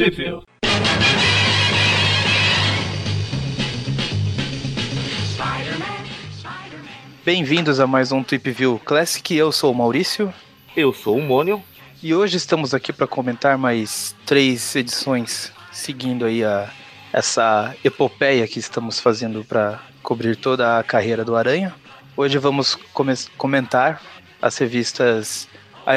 Trip Bem-vindos a mais um Trip View Classic. Eu sou o Maurício. Eu sou o Mônio. E hoje estamos aqui para comentar mais três edições, seguindo aí a, essa epopeia que estamos fazendo para cobrir toda a carreira do Aranha. Hoje vamos comentar as revistas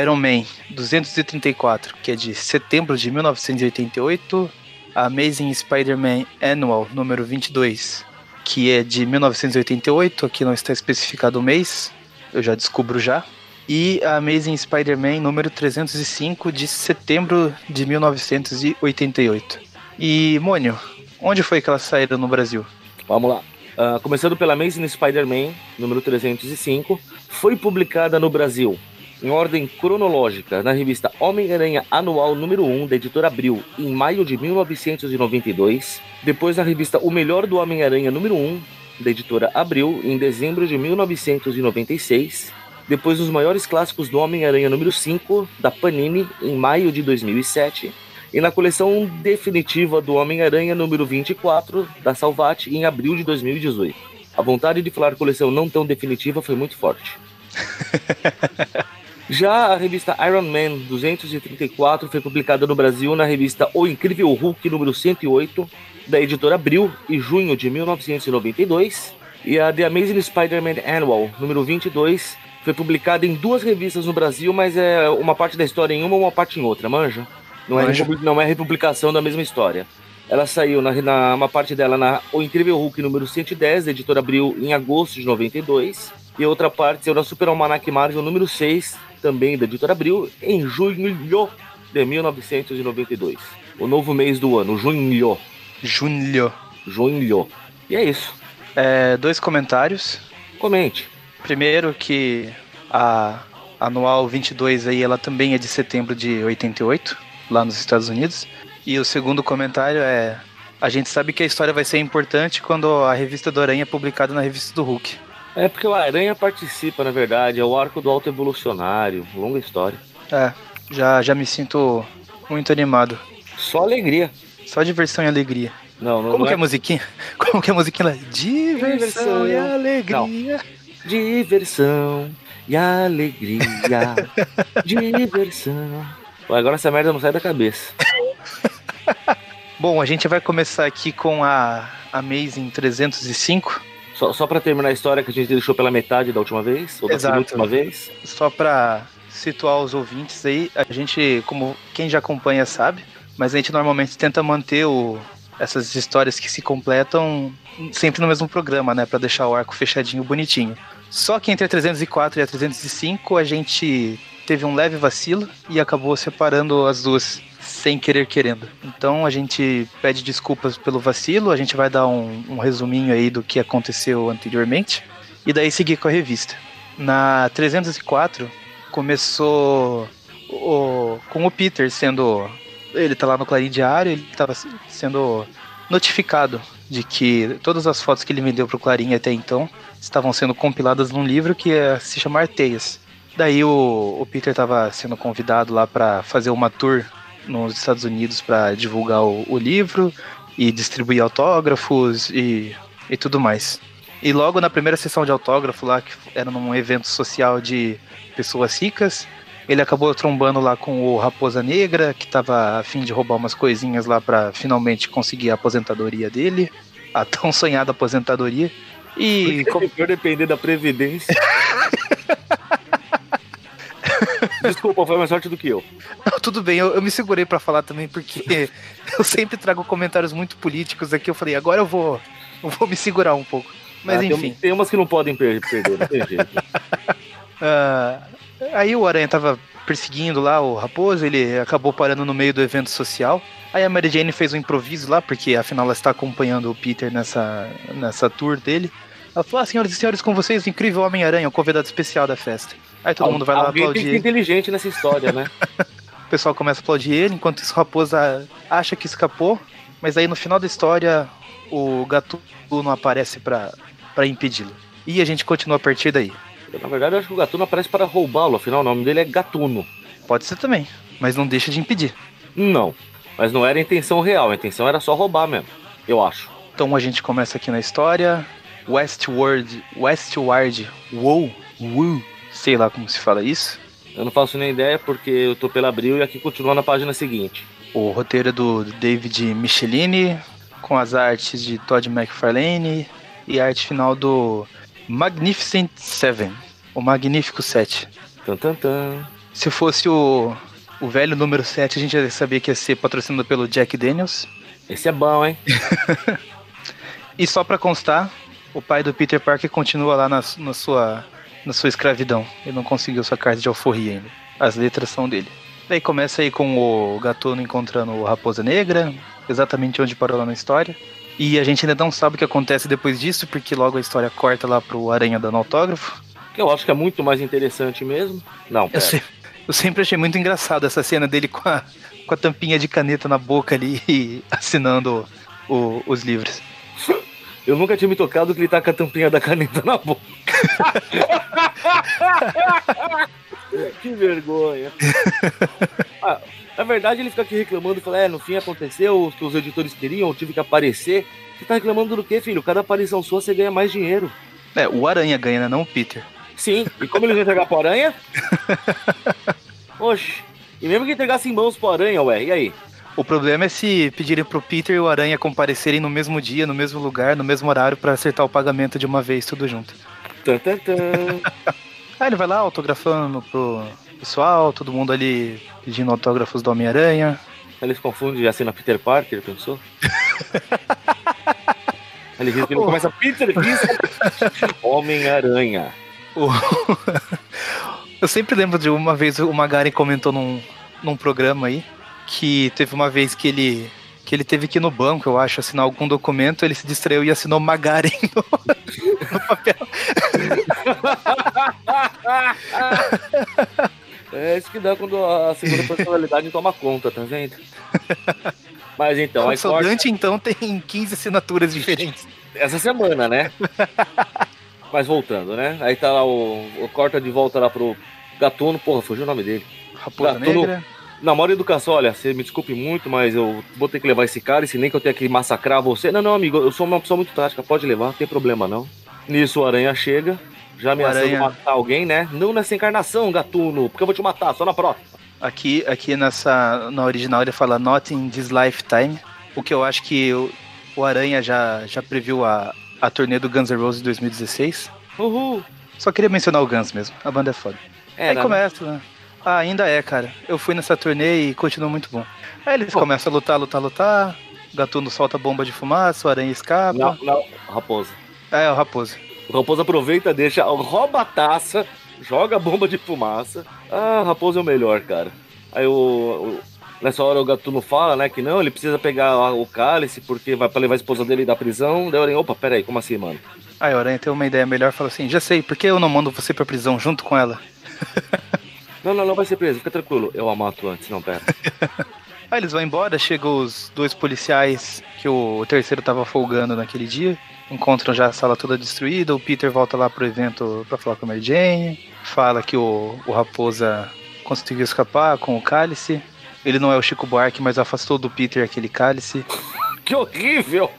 Iron Man 234, que é de setembro de 1988, Amazing Spider-Man Annual número 22, que é de 1988, aqui não está especificado o mês, eu já descubro já. E a Amazing Spider-Man número 305 de setembro de 1988. E, Mônio, onde foi que elas saíram no Brasil? Vamos lá. Uh, começando pela Amazing Spider-Man, número 305, foi publicada no Brasil em ordem cronológica na revista Homem-Aranha Anual número 1 da editora Abril, em maio de 1992, depois na revista O Melhor do Homem-Aranha número 1 da editora Abril, em dezembro de 1996, depois dos maiores clássicos do Homem-Aranha número 5 da Panini, em maio de 2007, e na coleção definitiva do Homem-Aranha número 24 da Salvat em abril de 2018. A vontade de falar coleção não tão definitiva foi muito forte. Já a revista Iron Man 234 foi publicada no Brasil na revista O Incrível Hulk número 108 da editora Abril em junho de 1992 e a The Amazing Spider-Man Annual número 22 foi publicada em duas revistas no Brasil, mas é uma parte da história em uma, uma parte em outra, manja? Não é, não é republicação da mesma história. Ela saiu na, na, uma parte dela na O Incrível Hulk número 110, da editora Abril, em agosto de 92. E outra parte saiu na Super Almanac Marvel número 6, também da editora Abril, em junho de 1992. O novo mês do ano, junho. Junho. Junho. E é isso. É, dois comentários. Comente. Primeiro que a anual 22 aí, ela também é de setembro de 88 lá nos Estados Unidos. E o segundo comentário é: a gente sabe que a história vai ser importante quando a revista do Aranha é publicada na revista do Hulk. É porque o Aranha participa, na verdade, é o arco do alto evolucionário, longa história. É, já, já me sinto muito animado. Só alegria. Só diversão e alegria. Não, não Como não que é é a musiquinha? Como que é a musiquinha? Diversão, diversão e alegria. Não. Diversão e alegria. diversão. Agora essa merda não sai da cabeça. Bom, a gente vai começar aqui com a Amazing 305. Só, só para terminar a história que a gente deixou pela metade da última vez, ou da Exato. última vez. Só para situar os ouvintes aí, a gente, como quem já acompanha sabe, mas a gente normalmente tenta manter o, essas histórias que se completam sempre no mesmo programa, né, para deixar o arco fechadinho, bonitinho. Só que entre a 304 e a 305 a gente teve um leve vacilo e acabou separando as duas sem querer querendo. Então a gente pede desculpas pelo vacilo, a gente vai dar um, um resuminho aí do que aconteceu anteriormente e daí seguir com a revista. Na 304 começou o, com o Peter sendo ele tá lá no Clarim Diário, ele estava sendo notificado de que todas as fotos que ele vendeu pro Clarim até então estavam sendo compiladas num livro que é, se chama Arteias. Daí o, o Peter estava sendo convidado lá para fazer uma tour nos Estados Unidos para divulgar o, o, livro e distribuir autógrafos e, e tudo mais. E logo na primeira sessão de autógrafo lá, que era num evento social de pessoas ricas, ele acabou trombando lá com o Raposa Negra, que estava a fim de roubar umas coisinhas lá para finalmente conseguir a aposentadoria dele, a tão sonhada aposentadoria. E como depender da previdência. Desculpa, foi mais sorte do que eu. Não, tudo bem, eu, eu me segurei para falar também, porque eu sempre trago comentários muito políticos aqui. Eu falei, agora eu vou, eu vou me segurar um pouco. Mas ah, enfim. Tem, tem, umas que não podem per perder, não tem jeito. uh, aí o Aranha tava perseguindo lá o Raposo, ele acabou parando no meio do evento social. Aí a Mary Jane fez um improviso lá, porque afinal ela está acompanhando o Peter nessa, nessa tour dele. Ela falou: ah, senhoras e senhores, com vocês, o incrível Homem-Aranha, o convidado especial da festa. Aí todo Al mundo vai lá Alguém aplaudir. Tem que inteligente nessa história, né? o pessoal começa a aplaudir ele, enquanto o Raposa acha que escapou, mas aí no final da história o Gatuno aparece para impedi-lo. E a gente continua a partir daí. Na verdade, eu acho que o Gatuno aparece para roubá-lo, afinal o nome dele é Gatuno. Pode ser também, mas não deixa de impedir. Não. Mas não era a intenção real, a intenção era só roubar mesmo, eu acho. Então a gente começa aqui na história. Westward, Westward, wow, woo, sei lá como se fala isso. Eu não faço nem ideia porque eu tô pela Abril e aqui continua na página seguinte. O roteiro é do David Michelini, com as artes de Todd McFarlane e a arte final do Magnificent Seven, o Magnífico 7. Tan, tan, tan. Se fosse o, o velho número 7, a gente já sabia que ia ser patrocinado pelo Jack Daniels. Esse é bom, hein? E só pra constar, o pai do Peter Parker continua lá na, na sua, na sua escravidão. Ele não conseguiu sua carta de alforria ainda. As letras são dele. Daí começa aí com o Gatuno encontrando o Raposa Negra, exatamente onde parou lá na história. E a gente ainda não sabe o que acontece depois disso, porque logo a história corta lá pro Aranha dando autógrafo. Que eu acho que é muito mais interessante mesmo. Não, Eu, se- eu sempre achei muito engraçado essa cena dele com a, com a tampinha de caneta na boca ali e assinando o- os livros. Eu nunca tinha me tocado que ele tá com a tampinha da caneta na boca. que vergonha. Ah, na verdade, ele fica aqui reclamando, fala, é, no fim aconteceu o que os editores queriam, eu tive que aparecer. Você tá reclamando do quê, filho? Cada aparição sua você ganha mais dinheiro. É, o Aranha ganha, né? Não o Peter. Sim, e como eles vão entregar pro aranha? Oxe, e mesmo que entregasse em mãos pro aranha, ué, e aí? O problema é se pedirem pro Peter e o Aranha comparecerem no mesmo dia, no mesmo lugar, no mesmo horário pra acertar o pagamento de uma vez, tudo junto. Tan, tan, tan. Aí ele vai lá autografando pro pessoal, todo mundo ali pedindo autógrafos do Homem-Aranha. Eles confundem e assina Peter Parker, pensou? Ele diz que ele começa Peter Parker. Homem-Aranha. O- Eu sempre lembro de uma vez o Magari comentou num, num programa aí que teve uma vez que ele que ele teve que ir no banco, eu acho, assinar algum documento, ele se distraiu e assinou Magaren no, no papel. É isso que dá quando a segunda personalidade toma conta, tá vendo? Mas então, aí o corta Dante, então, tem 15 assinaturas diferentes. essa semana, né? Mas voltando, né? Aí tá lá o, o corta de volta lá pro Gatuno, porra, fugiu o nome dele. Raposa Gatuno. Negra. Na maior educação, olha, você me desculpe muito, mas eu vou ter que levar esse cara, e se nem que eu tenha que massacrar você. Não, não, amigo, eu sou uma pessoa muito prática, pode levar, não tem problema não. Nisso o Aranha chega, já ameaçando Aranha- matar alguém, né? Não nessa encarnação, gatuno, porque eu vou te matar, só na próxima. Aqui, aqui nessa, na original ele fala Not in this lifetime. O que eu acho que o, o Aranha já, já previu a, a turnê do Guns N' Roses 2016. Uhul. Só queria mencionar o Guns mesmo, a banda é foda. É, Aí né? começa, né? Ah, ainda é, cara. Eu fui nessa turnê e continua muito bom. Aí eles Pô. começam a lutar, lutar, lutar. O Gatuno solta bomba de fumaça, o Aranha escapa. Não, não, Raposa. É, o Raposo. O Raposo aproveita, deixa, rouba a taça, joga a bomba de fumaça. Ah, o Raposo é o melhor, cara. Aí o, o- nessa hora o Gatuno fala, né, que não, ele precisa pegar o cálice porque vai pra levar a esposa dele da prisão. Daí o Aranha, opa, peraí, como assim, mano? Aí o Aranha tem uma ideia melhor fala assim: Já sei, por que eu não mando você pra prisão junto com ela? Não, não, não vai ser preso, fica tranquilo. Eu a mato antes, não, pera. Aí eles vão embora, chegam os dois policiais que o terceiro tava folgando naquele dia. Encontram já a sala toda destruída. O Peter volta lá pro evento pra falar com a Mary Jane. Fala que o, o Raposa conseguiu escapar com o cálice. Ele não é o Chico Buarque, mas afastou do Peter aquele cálice. Que horrível!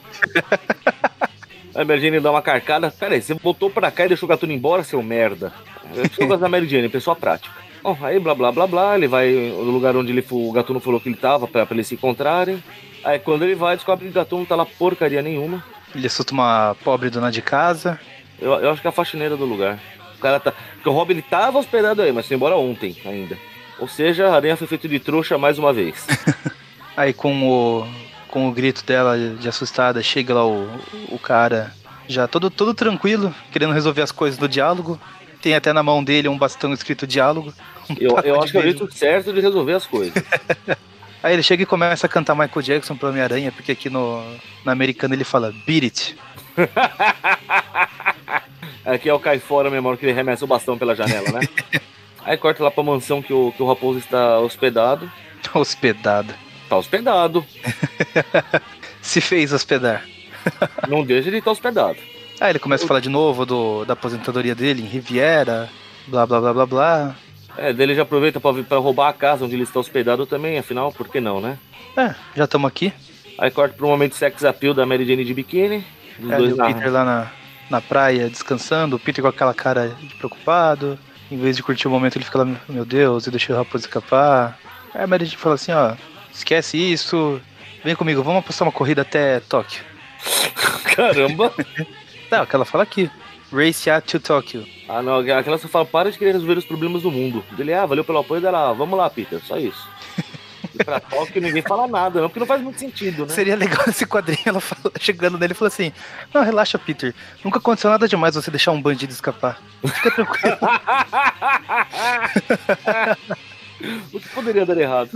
A Mary Jane dá uma carcada. Pera aí, você voltou pra cá e deixou o Gatuno embora, seu merda. Eu sou da Mary Jane, pessoa prática. Bom, aí blá blá blá blá, ele vai no lugar onde ele, o Gatuno falou que ele tava, pra, pra eles se encontrarem. Aí quando ele vai, descobre que o Gatuno não tá lá porcaria nenhuma. Ele assusta uma pobre dona de casa. Eu, eu acho que é a faxineira do lugar. O cara tá. Porque o Robin ele tava hospedado aí, mas foi embora ontem ainda. Ou seja, a aranha foi feito de trouxa mais uma vez. Aí com o, com o grito dela de assustada, chega lá o, o cara já todo, todo tranquilo, querendo resolver as coisas do diálogo. Tem até na mão dele um bastão escrito diálogo. Eu, eu acho que é o jeito certo de resolver as coisas. Aí ele chega e começa a cantar Michael Jackson pro Homem-Aranha, porque aqui no, no americano ele fala Beat It. Aqui é o cai fora mesmo, que ele remessa o bastão pela janela, né? Aí corta lá pra mansão que o, que o Raposo está hospedado. Tá hospedado. Tá hospedado. Se fez hospedar. Não deixa de estar hospedado. Aí ele começa a falar de novo do, da aposentadoria dele em Riviera, blá blá blá blá blá. É, dele já aproveita pra, pra roubar a casa onde ele está hospedado também, afinal, por que não, né? É, já estamos aqui. Aí corta pro momento sex appeal da Mary Jane de biquíni. Os É, dois o na- Peter lá na, na praia descansando, o Peter com aquela cara de preocupado. Em vez de curtir o momento, ele fica lá, meu Deus, eu deixei o raposo escapar. Aí a Mary Jane fala assim, ó, esquece isso, vem comigo, vamos apostar uma corrida até Tóquio. Caramba! Tá, o que ela fala aqui. Race ya to Tóquio. ah, não, aquela só fala, para de querer resolver os problemas do mundo. Dele, ah, valeu pelo apoio dela, vamos lá, Peter, só isso. E pra Tóquio ninguém fala nada, não, porque não faz muito sentido, né? Seria legal esse quadrinho, ela fala- chegando nele e falou assim, não, relaxa, Peter, nunca aconteceu nada demais você deixar um bandido escapar. Fica tranquilo. o que poderia dar errado?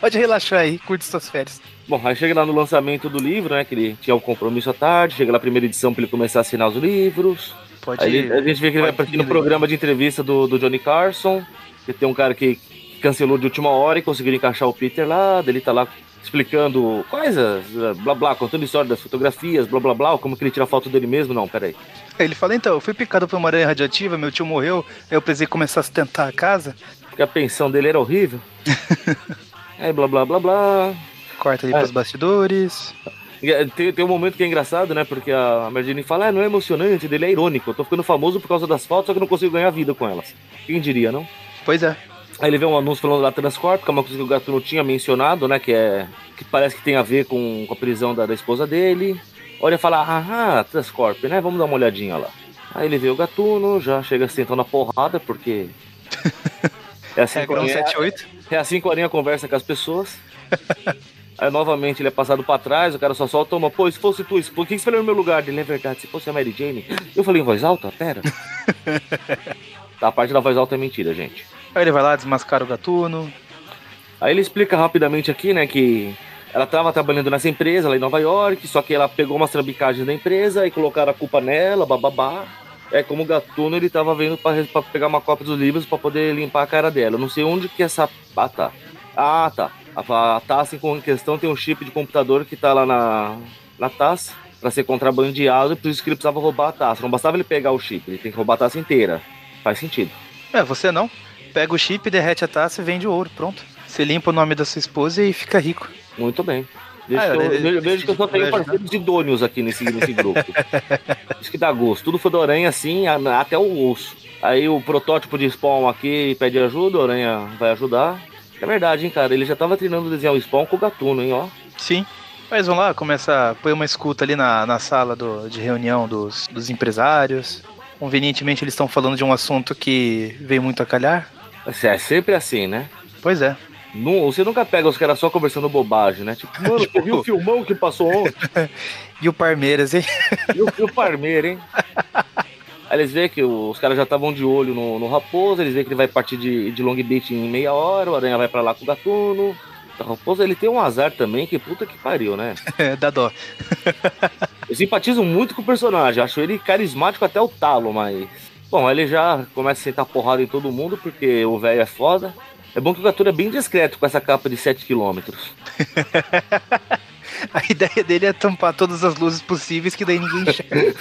Pode relaxar aí, curte suas férias. Bom, aí chega lá no lançamento do livro, né? Que ele tinha o compromisso à tarde, chega lá a primeira edição pra ele começar a assinar os livros. Pode Aí ele- a gente vê que ele vai partir no ir, programa de entrevista do, do Johnny Carson, que tem um cara que cancelou de última hora e conseguiu encaixar o Peter lá, ele tá lá explicando coisas, blá blá, contando história das fotografias, blá blá blá, como que ele tira foto dele mesmo, não, peraí. Ele fala, então, eu fui picado por uma aranha radiativa, meu tio morreu, aí eu precisei começar a sustentar a casa. Porque a pensão dele era horrível. aí blá blá blá blá. Corta ali É. pros bastidores. Eh, Tem, tem um momento que é engraçado, né? Porque a Merdine fala, ah, não é emocionante, dele é irônico. Eu tô ficando famoso por causa das fotos, só que não consigo ganhar vida com elas. Quem diria, não? Pois é. Aí ele vê um anúncio falando da Transcorp, que é uma coisa que o Gatuno tinha mencionado, né? Que é. Que parece que tem a ver com, com a prisão da, da esposa dele. Olha e fala, ah, Transcorp, né? Vamos dar uma olhadinha lá. Aí ele vê o Gatuno, já chega sentando na porrada, porque. É assim, que o Regra Aranha, 178. é assim que o Aranha conversa com as pessoas. Aí novamente ele é passado pra trás, o cara só solta uma, pô, se fosse tu, por que você falou no meu lugar? Ele é verdade, se fosse a Mary Jane. Eu falei em voz alta? Pera. tá, a parte da voz alta é mentira, gente. Aí ele vai lá, desmascara o gatuno. Aí ele explica rapidamente aqui, né, que ela estava trabalhando nessa empresa lá em Nova York, só que ela pegou umas trambicagens da empresa e colocaram a culpa nela, bababá. É como o Gatuno, ele tava vendo pra pegar uma cópia dos livros pra poder limpar a cara dela. Eu não sei onde que essa. Ah, tá. Ah, tá. A, a taça em questão tem um chip de computador que tá lá na, na taça pra ser contrabandeado, e por isso que ele precisava roubar a taça. Não bastava ele pegar o chip, ele tem que roubar a taça inteira. Faz sentido. É, você não. Pega o chip, derrete a taça e vende ouro, pronto. Você limpa o nome da sua esposa e fica rico. Muito bem. Vejo, Ah, que, eu, ele- vejo- que eu só tenho parceiros idôneos aqui nesse, nesse grupo. Isso que dá gosto. Tudo foi do Aranha, assim, a- até o osso. Aí o protótipo de Spawn aqui pede ajuda, o Aranha vai ajudar. É verdade, hein, cara. Ele já tava treinando desenhar o Spawn com o Gatuno, hein, ó. Sim. Mas vamos lá, começa. Põe uma escuta ali na, na sala do- de reunião dos, dos empresários. Convenientemente eles estão falando de um assunto que veio muito a calhar. É sempre assim, né? Pois é. Nu- Você nunca pega os caras só conversando bobagem, né? Tipo, mano, você viu o filmão que passou ontem? E o Parmeiras, hein? E o, e o Parmeira, hein? Aí eles veem que os caras já estavam de olho no, no Raposo, eles veem que ele vai partir de, de Long Beach em meia hora, o Aranha vai pra lá com o Gatuno. O Raposo, ele tem um azar também, que puta que pariu, né? Dá dó. Eu simpatizo muito com o personagem, acho ele carismático até o talo, mas... Bom, aí ele já começa a sentar porrada em todo mundo, porque o velho é foda. É bom que o Gatuno é bem discreto com essa capa de 7 km. A ideia dele é tampar todas as luzes possíveis que daí ninguém enxerga.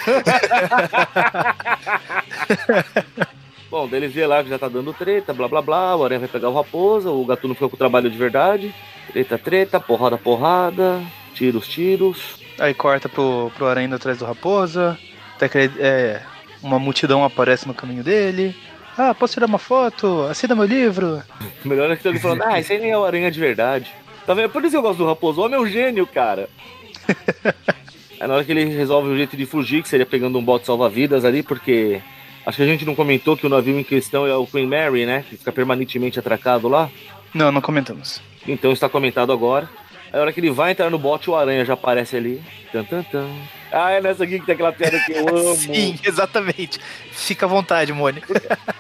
Bom, eles vê lá que já tá dando treta, blá blá blá, o Aranha vai pegar o Raposa, o Gatuno ficou com o trabalho de verdade. Treta, treta, porrada, porrada, tiros, tiros. Aí corta pro, pro Aranha atrás do Raposa. Até que é, uma multidão aparece no caminho dele. Ah, posso tirar uma foto? Assina meu livro. Melhor é que tá ele falando, ah, isso aí nem é o Aranha de verdade. Tá vendo? Por isso que eu gosto do Raposo, o homem é um gênio, cara. Aí na hora que ele resolve o jeito de fugir, que seria pegando um bote salva-vidas ali, porque acho que a gente não comentou que o navio em questão é o Queen Mary, né? Que fica permanentemente atracado lá. Não, não comentamos. Então está comentado agora. Aí na hora que ele vai entrar no bote, o Aranha já aparece ali. Tan, tan, tan. Ah, é nessa aqui que tem aquela piada que eu amo. Sim, exatamente. Fica à vontade, Mônica.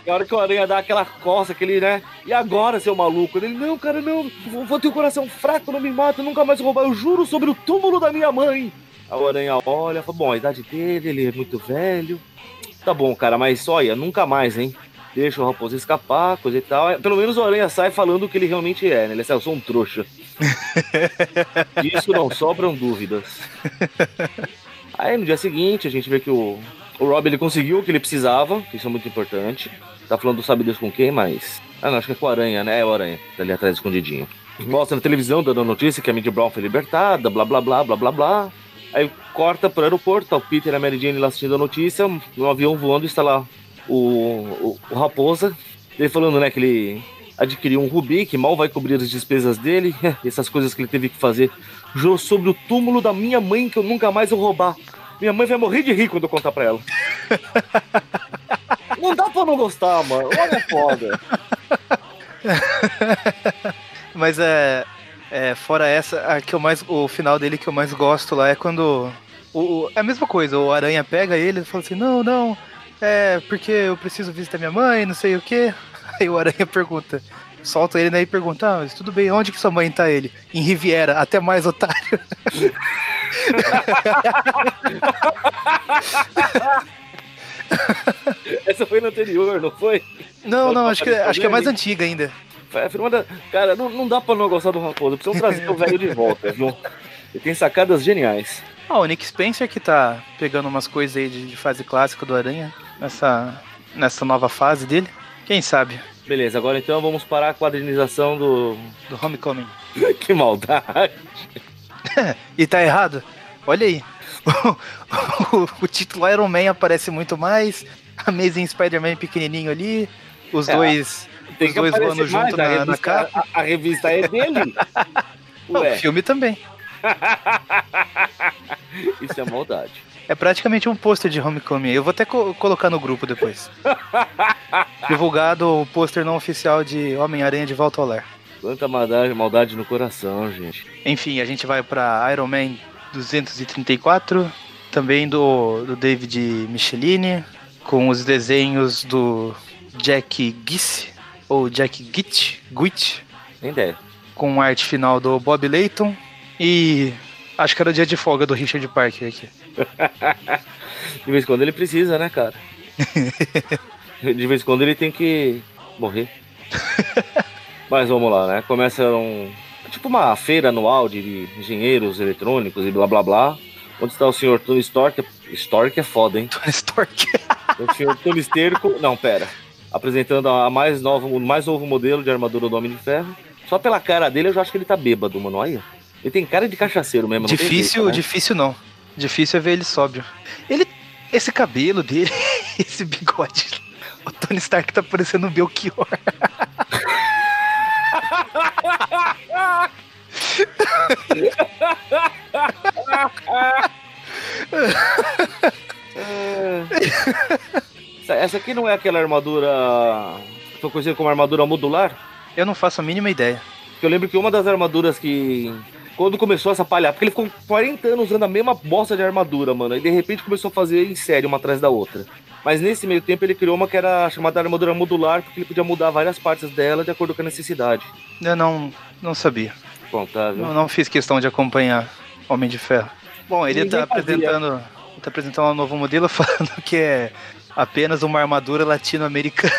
Na hora que o Aranha dá aquela coça, aquele, né? E agora, seu maluco? Ele, não, cara, não. Vou ter o coração fraco, não me mata, nunca mais vou roubar. Eu juro sobre o túmulo da minha mãe. O Aranha olha, fala, bom, a idade dele, ele é muito velho. Tá bom, cara, mas olha, nunca mais, hein? Deixa o Raposo escapar, coisa e tal. Pelo menos o Aranha sai falando o que ele realmente é, né? Ele sai, eu sou um trouxa. Disso não sobram dúvidas. Aí no dia seguinte a gente vê que o, o Rob ele conseguiu o que ele precisava, que isso é muito importante. Tá falando do sabe Deus com quem, mas. Ah, não, acho que é com o Aranha, né? É o Aranha, tá ali atrás escondidinho. Mostra na televisão dando a notícia que a Mindy Brown foi libertada, blá blá blá blá blá blá. Aí corta pro aeroporto, tá o Peter e a Mary Jane lá assistindo a notícia, no avião voando está lá o, o, o Raposa, ele falando, né, que ele adquiriu um rubi que mal vai cobrir as despesas dele, essas coisas que ele teve que fazer. Sobre o túmulo da minha mãe que eu nunca mais vou roubar. Minha mãe vai morrer de rir quando eu contar pra ela. não dá pra não gostar, mano. Olha é foda. Mas é, é, Fora essa, a que eu mais, o final dele que eu mais gosto lá é quando. O, é a mesma coisa, o Aranha pega ele e fala assim: Não, não, é porque eu preciso visitar minha mãe, não sei o que. Aí o Aranha pergunta: Solta ele né, e pergunta: ah, mas tudo bem, onde que sua mãe tá ele? Em Riviera, até mais otário. Essa foi no anterior, não foi? Não, não, acho que, acho que é mais antiga ainda. Da... Cara, não, não dá pra não gostar do Raposo. Precisam trazer o velho de volta, viu? Ele tem sacadas geniais. Ah, o Nick Spencer que tá pegando umas coisas aí de, de fase clássica do Aranha nessa, nessa nova fase dele. Quem sabe? Beleza, agora então vamos para a quadrinização do. Do Homecoming. que maldade! e tá errado? Olha aí. O, o, o, título Iron Man aparece muito mais. Amazing Spider-Man pequenininho ali. Os é, dois tem os dois voando junto na, revista, na capa. A, a, revista é dele. o filme também. Isso é maldade. É praticamente um pôster de Homecoming. Eu vou até co colocar no grupo depois. Divulgado o pôster não oficial de Homem-Aranha de Volta ao Lar. Quanta maldade, maldade no coração, gente. Enfim, a gente vai para Iron Man 234, também do, do David Michelini, com os desenhos do Jack Gisse, ou Jack Gitt, Guit. Nem ideia. Com arte final do Bob Layton. E acho que era o dia de folga do Richard Parker aqui. de vez em quando ele precisa, né, cara? de vez em quando ele tem que morrer. Mas vamos lá, né? Começa um. Tipo uma feira anual de engenheiros eletrônicos e blá blá blá. Onde está o senhor Tony Stark? Stark é foda, hein? Tony Stark. o senhor Tony Esterco. Não, pera apresentando a mais nova, o mais novo modelo de armadura do Homem de Ferro. Só pela cara dele eu já acho que ele tá bêbado, mano. Olha. Ele tem cara de cachaceiro mesmo. Difícil, não jeito, né? difícil não. Difícil é ver ele sóbrio. Ele. Esse cabelo dele, esse bigode. O Tony Stark tá parecendo um Belchior. Essa aqui não é aquela armadura. Foi conhecida como armadura modular? Eu não faço a mínima ideia. Eu lembro que uma das armaduras que. Quando começou essa palha, porque ele ficou 40 anos usando a mesma bosta de armadura, mano. E de repente começou a fazer em série, uma atrás da outra. Mas nesse meio tempo ele criou uma que era chamada armadura modular, porque ele podia mudar várias partes dela de acordo com a necessidade. Eu não, não sabia. Bom, tá, viu? Não, não fiz questão de acompanhar Homem de Ferro. Bom, ele Ninguém tá apresentando, tá apresentando um novo modelo falando que é apenas uma armadura latino-americana.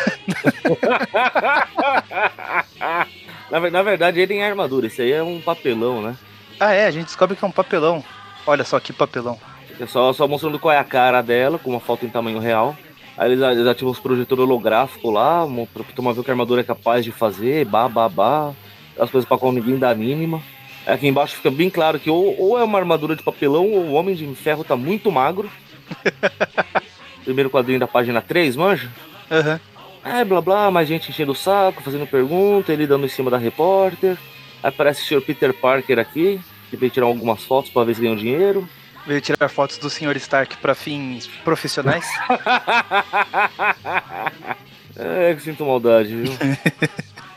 na, na, verdade, ele tem armadura. Isso aí é um papelão, né? Ah, é. A gente descobre que é um papelão. Olha só que papelão. É só, só mostrando qual é a cara dela, com uma foto em tamanho real. Aí eles, eles ativam os projetores holográficos lá, pra tomar ver o que a armadura é capaz de fazer, babá, As coisas pra qual ninguém dá a mínima. Aqui embaixo fica bem claro que ou, ou é uma armadura de papelão ou o Homem de Ferro tá muito magro. primeiro quadrinho da página 3, manja? Aham. Uhum. É, blá blá, mais gente enchendo o saco, fazendo pergunta, ele dando em cima da repórter. Aí aparece o senhor Peter Parker aqui, veio tirar algumas fotos para ver se ganhou dinheiro. Veio tirar fotos do senhor Stark para fins profissionais? é, que sinto maldade, viu?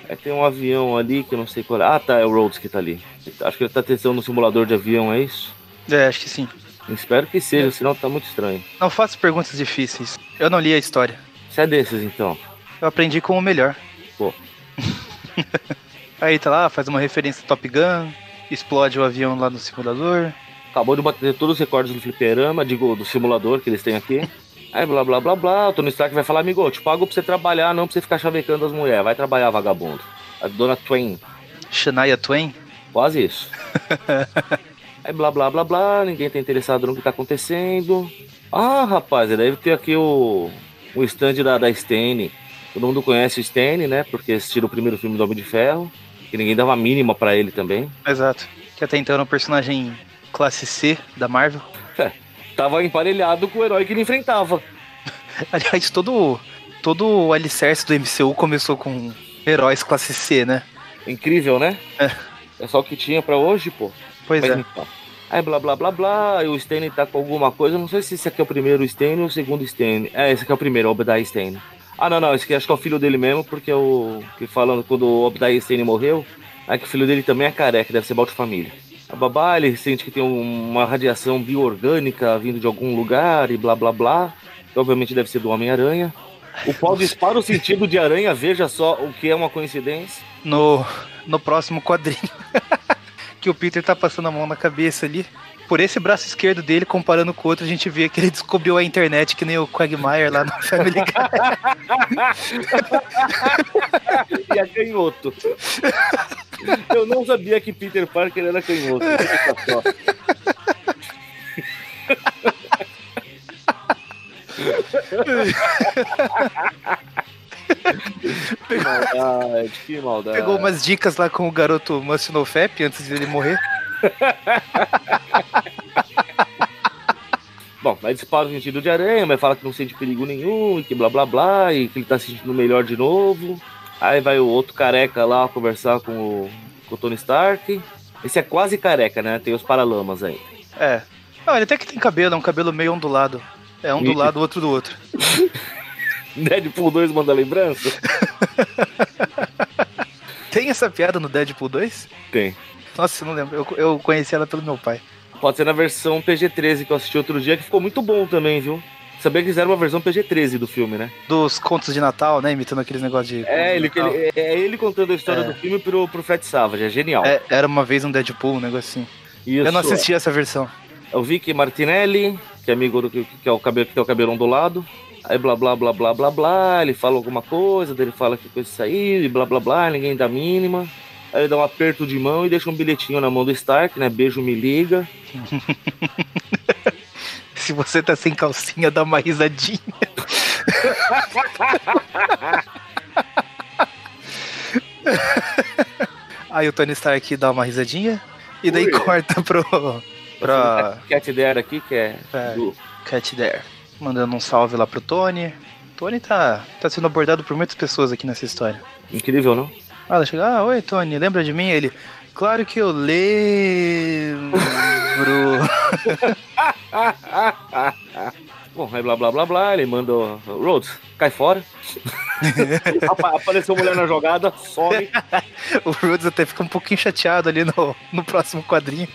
Aí tem um avião ali que eu não sei qual é. Ah, tá, é o Rhodes que tá ali. Acho que ele tá testando no simulador de avião, é isso? É, acho que sim. Espero que seja, senão tá muito estranho. Não faça perguntas difíceis. Eu não li a história. Você é desses, então? Eu aprendi com o melhor. Pô. Aí tá lá, faz uma referência a Top Gun, explode o avião lá no simulador. Acabou de bater todos os recordes do fliperama, digo, do simulador que eles têm aqui. Aí blá blá blá blá, o Tony Stark vai falar, amigo, eu te pago pra você trabalhar, não pra você ficar chavecando as mulheres. Vai trabalhar, vagabundo. A dona Twain. Shania Twain? Quase isso. Aí blá blá blá blá, ninguém tá interessado no que tá acontecendo. Ah, rapaz, deve ter aqui o, o stand da, da Stane. Todo mundo conhece o Stan, né? Porque assistiu o primeiro filme do Homem de Ferro. Que ninguém dava mínima para ele também. Exato. Que até então era um personagem classe C da Marvel. É, tava emparelhado com o herói que ele enfrentava. Aliás, todo, todo o alicerce do MCU começou com heróis classe C, né? Incrível, né? É. É só o que tinha para hoje, pô. Pois Mas é. então. Aí blá blá blá blá, e o Stanley tá com alguma coisa, não sei se esse aqui é o primeiro Stanley ou o segundo Stanley. É, esse aqui é o primeiro, o Obadiah Stanley. Ah, não, não, esse aqui acho que é o filho dele mesmo, porque é o que falando quando o Obadiah Stanley morreu, é que o filho dele também é careca, deve ser balde família. A babá, ele sente que tem um- uma radiação bioorgânica vindo de algum lugar e blá blá blá, que obviamente deve ser do Homem-Aranha. O pau dispara o sentido de aranha, veja só o que é uma coincidência. No, no próximo quadrinho. que o Peter tá passando a mão na cabeça ali. Por esse braço esquerdo dele, comparando com o outro, a gente vê que ele descobriu a internet, que nem o Quagmire lá no Family Guy. e é canhoto. Eu não sabia que Peter Parker era canhoto. Que maldade, que maldade. Pegou umas dicas lá com o garoto Mustinofap antes dele morrer. Bom, aí dispara o sentido de aranha, mas fala que não sente perigo nenhum, e que blá blá blá, e que ele tá se sentindo melhor de novo. Aí vai o outro careca lá conversar com o, com o Tony Stark. Esse é quase careca, né? Tem os paralamas aí. É. Não, ele até que tem cabelo, é um cabelo meio ondulado. É um do lado, outro do outro. Deadpool 2 manda lembrança? Tem essa piada no Deadpool 2? Tem. Nossa, eu não lembro. Eu, eu conheci ela pelo meu pai. Pode ser na versão PG-13 que eu assisti outro dia, que ficou muito bom também, viu? Sabia que fizeram uma versão PG-13 do filme, né? Dos contos de Natal, né? Imitando aqueles negócios de. É ele, Natal. ele- é ele contando a história É. do filme pro, pro Fred Savage, é genial. É, era uma vez um Deadpool, um negocinho. Isso. Eu não assisti essa versão. É o Vicky Martinelli, que é amigo do que, que é o cabelo que tem o cabelo ondulado. Aí blá blá blá blá blá blá, ele fala alguma coisa, ele fala que coisa saiu, e blá blá blá, ninguém dá mínima. Aí ele dá um aperto de mão e deixa um bilhetinho na mão do Stark, né? Beijo, me liga. Se você tá sem calcinha, dá uma risadinha. Aí o Tony Stark dá uma risadinha. E daí Ui. corta pro. pra. Cat Dare aqui, que é. É. do- Cat Dare. Mandando um salve lá pro Tony. Tony tá, tá sendo abordado por muitas pessoas aqui nessa história. Incrível, não? Ah, ela chega, ah, oi Tony, lembra de mim? Ele, claro que eu lembro. Bom, aí blá blá blá blá, ele manda. o- Rhodes, cai fora. Apa- Apareceu mulher na jogada, some. o Rhodes até fica um pouquinho chateado ali no, no próximo quadrinho.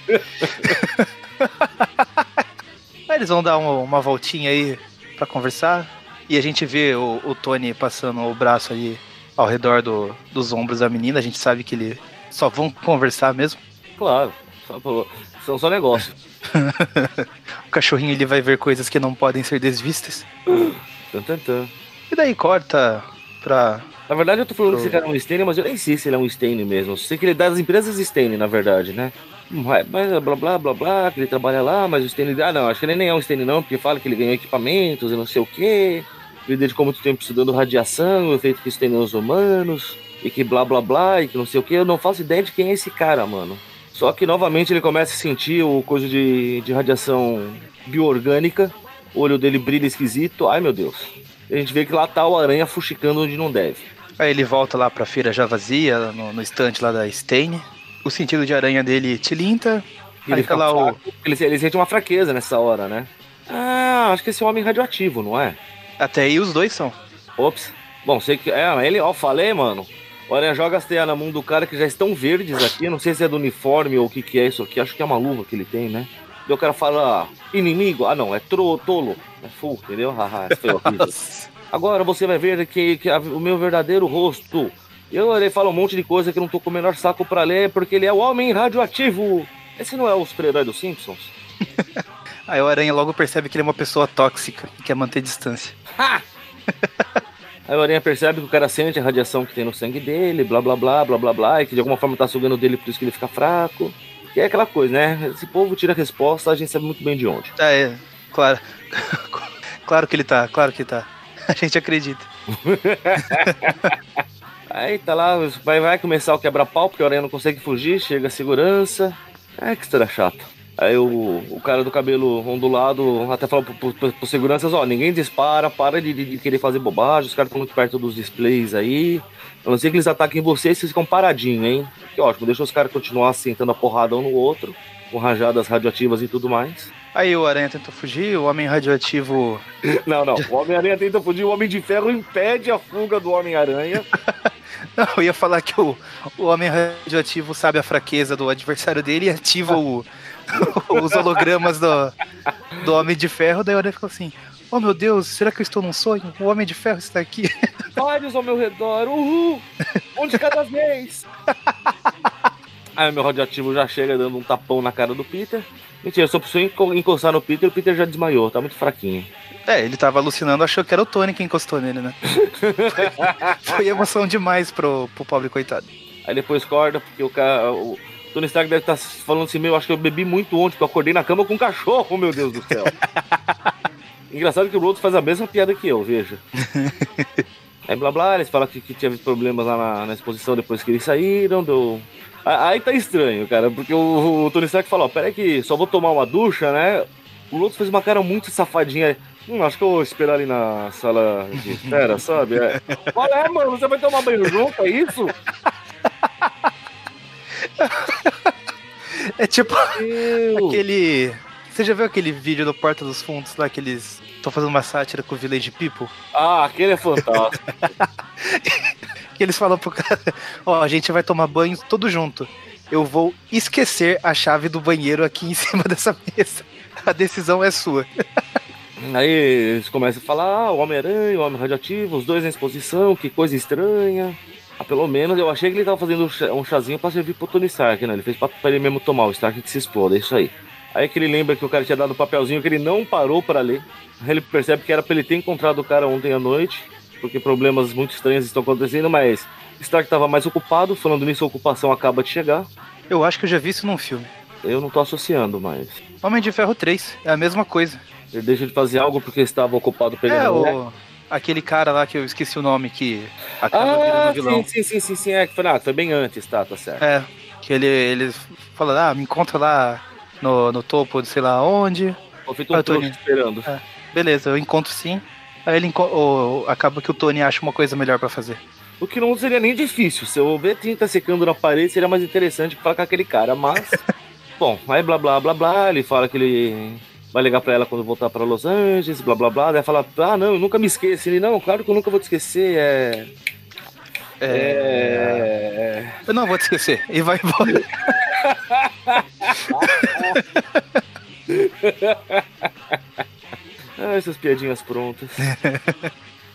Aí eles vão dar uma, uma voltinha aí pra conversar. E a gente vê o, o Tony passando o braço aí ao redor do- dos ombros da menina. A gente sabe que eles só vão conversar mesmo. Claro, só, são só negócios. O cachorrinho ele vai ver coisas que não podem ser desvistas. E daí corta pra. Na verdade, eu tô falando que Pro- esse cara é um Stane, mas eu nem sei se ele é um Stane mesmo. Eu sei que ele é das empresas Stane, na verdade, né? Hum, é, Mas blá blá blá blá, que ele trabalha lá, mas o Stane. Ah, não, acho que ele nem é um Stane, não, porque fala que ele ganhou equipamentos e não sei o quê. Ele dedicou muito tempo estudando radiação, o efeito que isso tem nos humanos, e que blá blá blá, e que não sei o quê. Eu não faço ideia de quem é esse cara, mano. Só que novamente ele começa a sentir o coisa de, de radiação bioorgânica, o olho dele brilha esquisito. Ai meu Deus. A gente vê que lá tá o aranha fuxicando onde não deve. Aí ele volta lá pra feira já vazia, no, no estante lá da Stain. O sentido de aranha dele tilinta. E ele tá fica lá o. fraco, ele, ele sente uma fraqueza nessa hora, né? Ah, acho que esse é um homem radioativo, não é? Até aí os dois são. Ops. Bom, sei que. É, ele, ó, falei, mano. Olha, joga as teias na mão do cara que já estão verdes aqui. Eu não sei se é do uniforme ou o que, que é isso aqui. Acho que é uma luva que ele tem, né? E o cara fala, ah, inimigo. Ah, não, é tro, tolo. É full, entendeu? Haha, foi horrível. Agora você vai ver que, que a- o meu verdadeiro rosto. Eu, ele fala um monte de coisa que eu não tô com o menor saco pra ler, porque ele é o homem radioativo. Esse não é o super-herói dos Simpsons? Aí o aranha logo percebe que ele é uma pessoa tóxica e quer manter distância. Aí o Aranha percebe que o cara sente a radiação que tem no sangue dele, blá blá blá, blá blá blá, e que de alguma forma tá sugando dele, por isso que ele fica fraco. Que é aquela coisa, né? Esse povo tira a resposta, a gente sabe muito bem de onde. Ah, é, claro. claro que ele tá, claro que tá. A gente acredita. Aí tá lá, vai, vai começar o quebra-pau, porque o Aranha não consegue fugir, chega a segurança. É que história chata. Aí o, o cara do cabelo ondulado até fala pro, pro, pro seguranças, ó, ninguém dispara, para de, de querer fazer bobagem, os caras estão muito perto dos displays aí. Eu não sei que eles ataquem vocês, vocês ficam paradinhos, hein? Que ótimo, deixa os caras continuar sentando a porrada um no outro, com rajadas radioativas e tudo mais. Aí o Aranha tenta fugir, o Homem Radioativo. Não, não. O Homem-Aranha tenta fugir, o Homem de Ferro impede a fuga do Homem-Aranha. Não, eu ia falar que o, o Homem Radioativo sabe a fraqueza do adversário dele e ativa o, os hologramas do, do Homem de Ferro. Daí o Aranha ficou assim: Oh meu Deus, será que eu estou num sonho? O Homem de Ferro está aqui. Vários ao meu redor, uhul! Um de cada vez! Aí o meu radioativo já chega dando um tapão na cara do Peter. Mentira, só precisou encostar no Peter, o Peter já desmaiou, tá muito fraquinho. É, ele tava alucinando, achou que era o Tony que encostou nele, né? foi, foi emoção demais pro, pro pobre coitado. Aí depois corda, porque o cara. O Tony Stark deve estar tá falando assim, meu, acho que eu bebi muito ontem, porque eu acordei na cama com um cachorro, meu Deus do céu. Engraçado que o Rhodes faz a mesma piada que eu, veja. Aí blá blá, eles falam que, que tinha problemas lá na, na, exposição depois que eles saíram, deu. Aí tá estranho, cara, porque o, o Tony Stark falou, peraí que só vou tomar uma ducha, né? O Rhodes fez uma cara muito safadinha. Hum, acho que eu vou esperar ali na sala de espera, sabe? É. Olha, é, mano, você vai tomar banho junto, é isso? É tipo Meu. aquele. Você já viu aquele vídeo do Porta dos Fundos lá que eles estão fazendo uma sátira com o Village People? Ah, aquele é fantástico. que eles falam pro cara: Ó, oh, a gente vai tomar banho todo junto. Eu vou esquecer a chave do banheiro aqui em cima dessa mesa. A decisão é sua. Aí eles começam a falar: ah, o Homem-Aranha, o Homem Radioativo, os dois na exposição, que coisa estranha. Ah, pelo menos eu achei que ele tava fazendo um chazinho pra servir pro Tony Stark, né? Ele fez pra, pra ele mesmo tomar, o Stark que se exploda, é isso aí. Aí que ele lembra que o cara tinha dado um papelzinho que ele não parou para ler. Ele percebe que era pra ele ter encontrado o cara ontem à noite, porque problemas muito estranhos estão acontecendo, mas Stark tava mais ocupado, falando nisso, a ocupação acaba de chegar. Eu acho que eu já vi isso num filme. Eu não tô associando, mas. Homem de Ferro 3, é a mesma coisa. Ele deixa de fazer algo porque estava ocupado pegando. É, o aquele cara lá que eu esqueci o nome que acaba ah, virando vilão. Sim, sim, sim, sim, é que foi, ah, foi bem antes, tá, tá certo. É, que ele, ele fala, ah, me encontra lá no, no topo de sei lá onde. Eu feito um ah, Tony esperando. É, beleza, eu encontro sim. Aí ele ou, acaba que o Tony acha uma coisa melhor para fazer. O que não seria nem difícil. Se eu ver tinta secando na parede, seria mais interessante que falar com aquele cara, mas. Bom, aí blá blá blá blá, ele fala que ele vai ligar pra ela quando voltar pra Los Angeles, blá blá blá. Daí fala, ah, não, eu nunca me esqueço. Ele, não, claro que eu nunca vou te esquecer, é. É. é... Eu não vou te esquecer. E vai embora. ah, essas piadinhas prontas.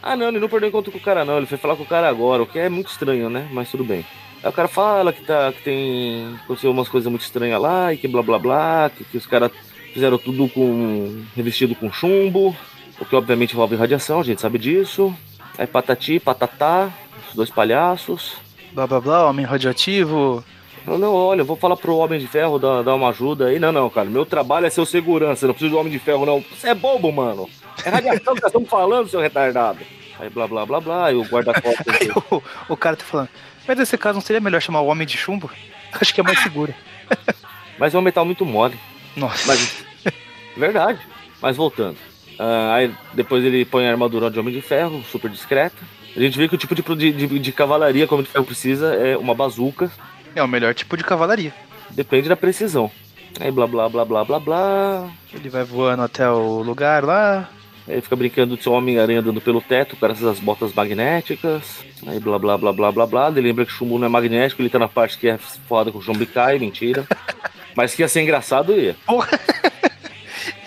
ah, não, ele não perdeu encontro com o cara, não. Ele foi falar com o cara agora, o que é muito estranho, né? Mas tudo bem. Aí o cara fala que, tá, que tem. aconteceu umas coisas muito estranhas lá e que blá blá blá, que, que os caras Fizeram tudo com revestido com chumbo, o que obviamente envolve radiação, a gente sabe disso. Aí patati, patatá, os dois palhaços. Blá blá blá, homem radioativo. Não, não, olha, eu vou falar pro Homem de Ferro dar, dar uma ajuda aí. Não, não, cara, meu trabalho é ser o segurança, não preciso do Homem de Ferro, não. Você é bobo, mano. É radiação que nós estamos falando, seu retardado. Aí blá blá blá blá, e o guarda-costas. o, o cara tá falando, mas nesse caso não seria melhor chamar o Homem de Chumbo? Acho que é mais seguro. mas é um metal muito mole. Nossa. Mas, verdade. Mas voltando. Uh, aí depois ele põe a armadura de Homem de Ferro, super discreta. A gente vê que o tipo de, de, de cavalaria que o Homem de Ferro precisa é uma bazuca. É o melhor tipo de cavalaria. Depende da precisão. Aí blá blá blá blá blá blá. Ele vai voando até o lugar lá. Aí fica brincando de seu Homem-Aranha andando pelo teto, graças às botas magnéticas. Aí blá blá blá blá blá blá. Ele lembra que o chumbo não é magnético, ele tá na parte que é foda com o chumbo cai, mentira. Mas que ia ser engraçado, ia. Porra.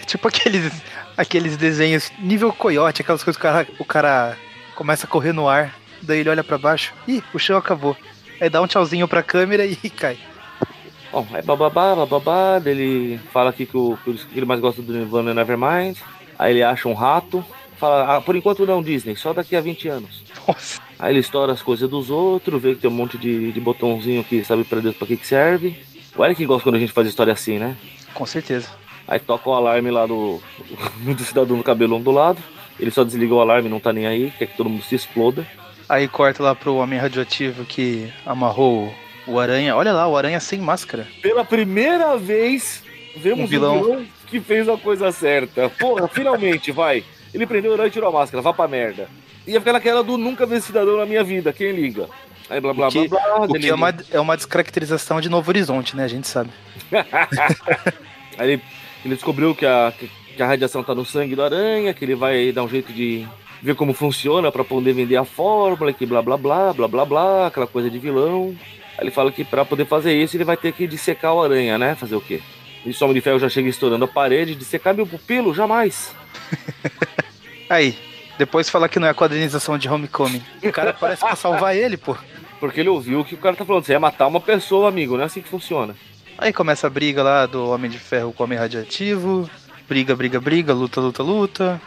Tipo aqueles, aqueles desenhos nível coiote, aquelas coisas que o cara, o cara começa a correr no ar, daí ele olha para baixo, ih, o chão acabou. Aí dá um tchauzinho pra câmera e cai. Bom, aí bababá, bababá, ele fala aqui que o que ele mais gosta do Nirvana é Nevermind. Aí ele acha um rato, fala, ah, por enquanto não, Disney, só daqui a 20 anos. Nossa. Aí ele estoura as coisas dos outros, vê que tem um monte de, de botãozinho que sabe pra Deus pra que, que serve. O Eric gosta quando a gente faz história assim, né? Com certeza. Aí toca o alarme lá do, do cidadão do cabelo ondulado. Ele só desliga o alarme, não tá nem aí, quer que todo mundo se exploda. Aí corta lá pro homem radioativo que amarrou o aranha. Olha lá, o aranha sem máscara. Pela primeira vez, vemos um vilão, um vilão que fez a coisa certa. Porra, finalmente, vai. Ele prendeu o aranha e tirou a máscara, vá pra merda. Ia ficar naquela do nunca ver cidadão na minha vida, quem liga? Aí blá blá o que, blá blá. O que é uma, é uma descaracterização de Novo Horizonte, né? A gente sabe. Aí ele, ele descobriu que a, que a radiação tá no sangue do aranha, que ele vai dar um jeito de ver como funciona para poder vender a fórmula, que blá blá blá, blá blá blá, aquela coisa de vilão. Aí ele fala que para poder fazer isso ele vai ter que dissecar o aranha, né? Fazer o quê? E o Homem de Ferro já chega estourando a parede, dissecar meu pupilo, jamais. Aí, depois fala que não é a quadrinização de Homecoming. O cara parece pra salvar ele, pô. Porque ele ouviu o que o cara tá falando. Você ia matar uma pessoa, amigo, não é assim que funciona. Aí começa a briga lá do Homem de Ferro com o Homem Radiativo. Briga, briga, briga, luta, luta, luta.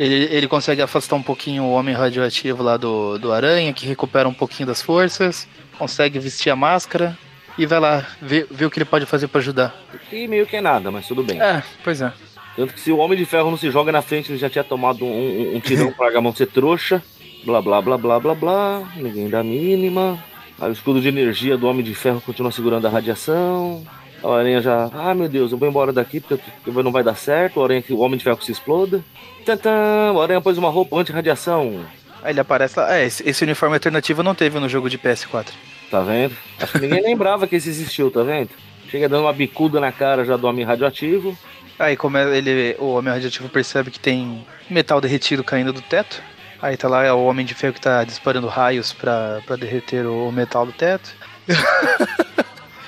Ele, ele consegue afastar um pouquinho o Homem Radioativo lá do, do Aranha, que recupera um pouquinho das forças. Consegue vestir a máscara e vai lá ver, ver o que ele pode fazer para ajudar. E meio que é nada, mas tudo bem. É, pois é. Tanto que se o Homem de Ferro não se joga na frente, ele já tinha tomado um, um, um tirão pra Agamon ser trouxa. Blá, blá, blá, blá, blá, blá. Ninguém dá mínima. Aí o escudo de energia do Homem de Ferro continua segurando a radiação. A aranha já. Ah, meu Deus, eu vou embora daqui porque não vai dar certo. O, aranha, o Homem de Ferro se exploda. Tantã, o aranha pôs uma roupa anti-radiação. Aí ele aparece lá. É, esse, esse uniforme alternativo não teve no jogo de PS4. Tá vendo? Acho que ninguém lembrava que esse existiu, tá vendo? Chega dando uma bicuda na cara já do homem radioativo. Aí como é, ele, o homem radioativo percebe que tem metal derretido caindo do teto. Aí tá lá é o homem de ferro que tá disparando raios pra, pra derreter o metal do teto.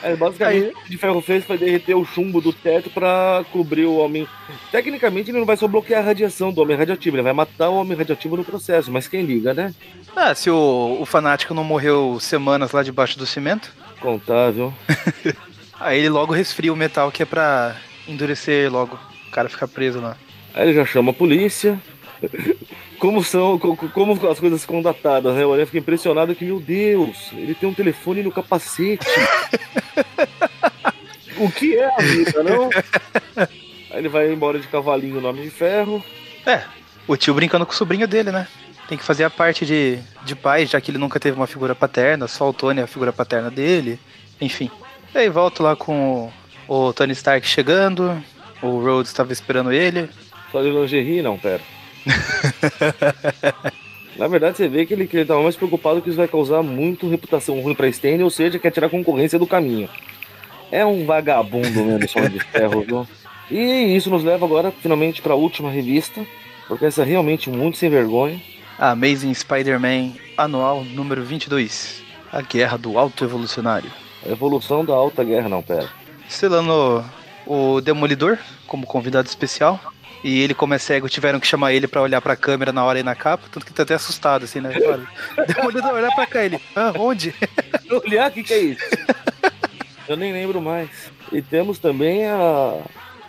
É, basicamente, Aí... o de ferro fez foi derreter o chumbo do teto para cobrir o homem. Tecnicamente, ele não vai só bloquear a radiação do homem radioativo, ele vai matar o homem radioativo no processo, mas quem liga, né? Ah, se o, o fanático não morreu semanas lá debaixo do cimento. Contável. Aí ele logo resfria o metal que é pra endurecer logo. O cara ficar preso lá. Aí ele já chama a polícia. Como são, como as coisas ficam datadas, né? Eu fiquei impressionado que, meu Deus, ele tem um telefone no capacete. o que é a vida, não? Aí ele vai embora de cavalinho no Homem de Ferro. É, o tio brincando com o sobrinho dele, né? Tem que fazer a parte de, de pai, já que ele nunca teve uma figura paterna, só o Tony é a figura paterna dele. Enfim. E aí volta lá com o, o Tony Stark chegando, o Rhodes estava esperando ele. Só de lingerie, não, pera. Na verdade, você vê que ele, que ele tava mais preocupado que isso vai causar muito reputação ruim pra Stane, ou seja, quer tirar a concorrência do caminho. É um vagabundo mesmo, som de ferro, viu? E isso nos leva agora, finalmente, para a última revista, porque essa é realmente muito sem vergonha. Amazing Spider-Man anual número 22. A Guerra do Alto Evolucionário. A evolução da Alta Guerra, não, pera. Selando o Demolidor como convidado especial. E ele, como é cego, tiveram que chamar ele para olhar pra câmera na hora e na capa, tanto que tá até assustado, assim, né? Demolidor, olhar pra cá, ele. Ah, onde? olhar, o que, que é isso? Eu nem lembro mais. E temos também a,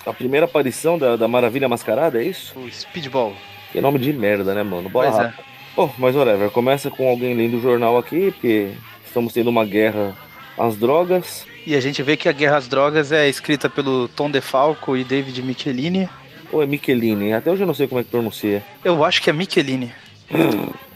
a primeira aparição da, da Maravilha Mascarada, é isso? O Speedball. Que nome de merda, né, mano? Bora pois é. Bom, mas whatever. Começa com alguém lendo o jornal aqui, porque estamos tendo uma guerra às drogas. E a gente vê que a Guerra às Drogas é escrita pelo Tom DeFalco e David Michelini. Ou é Michelini? Até hoje eu não sei como é que pronuncia. Eu acho que é Michelini.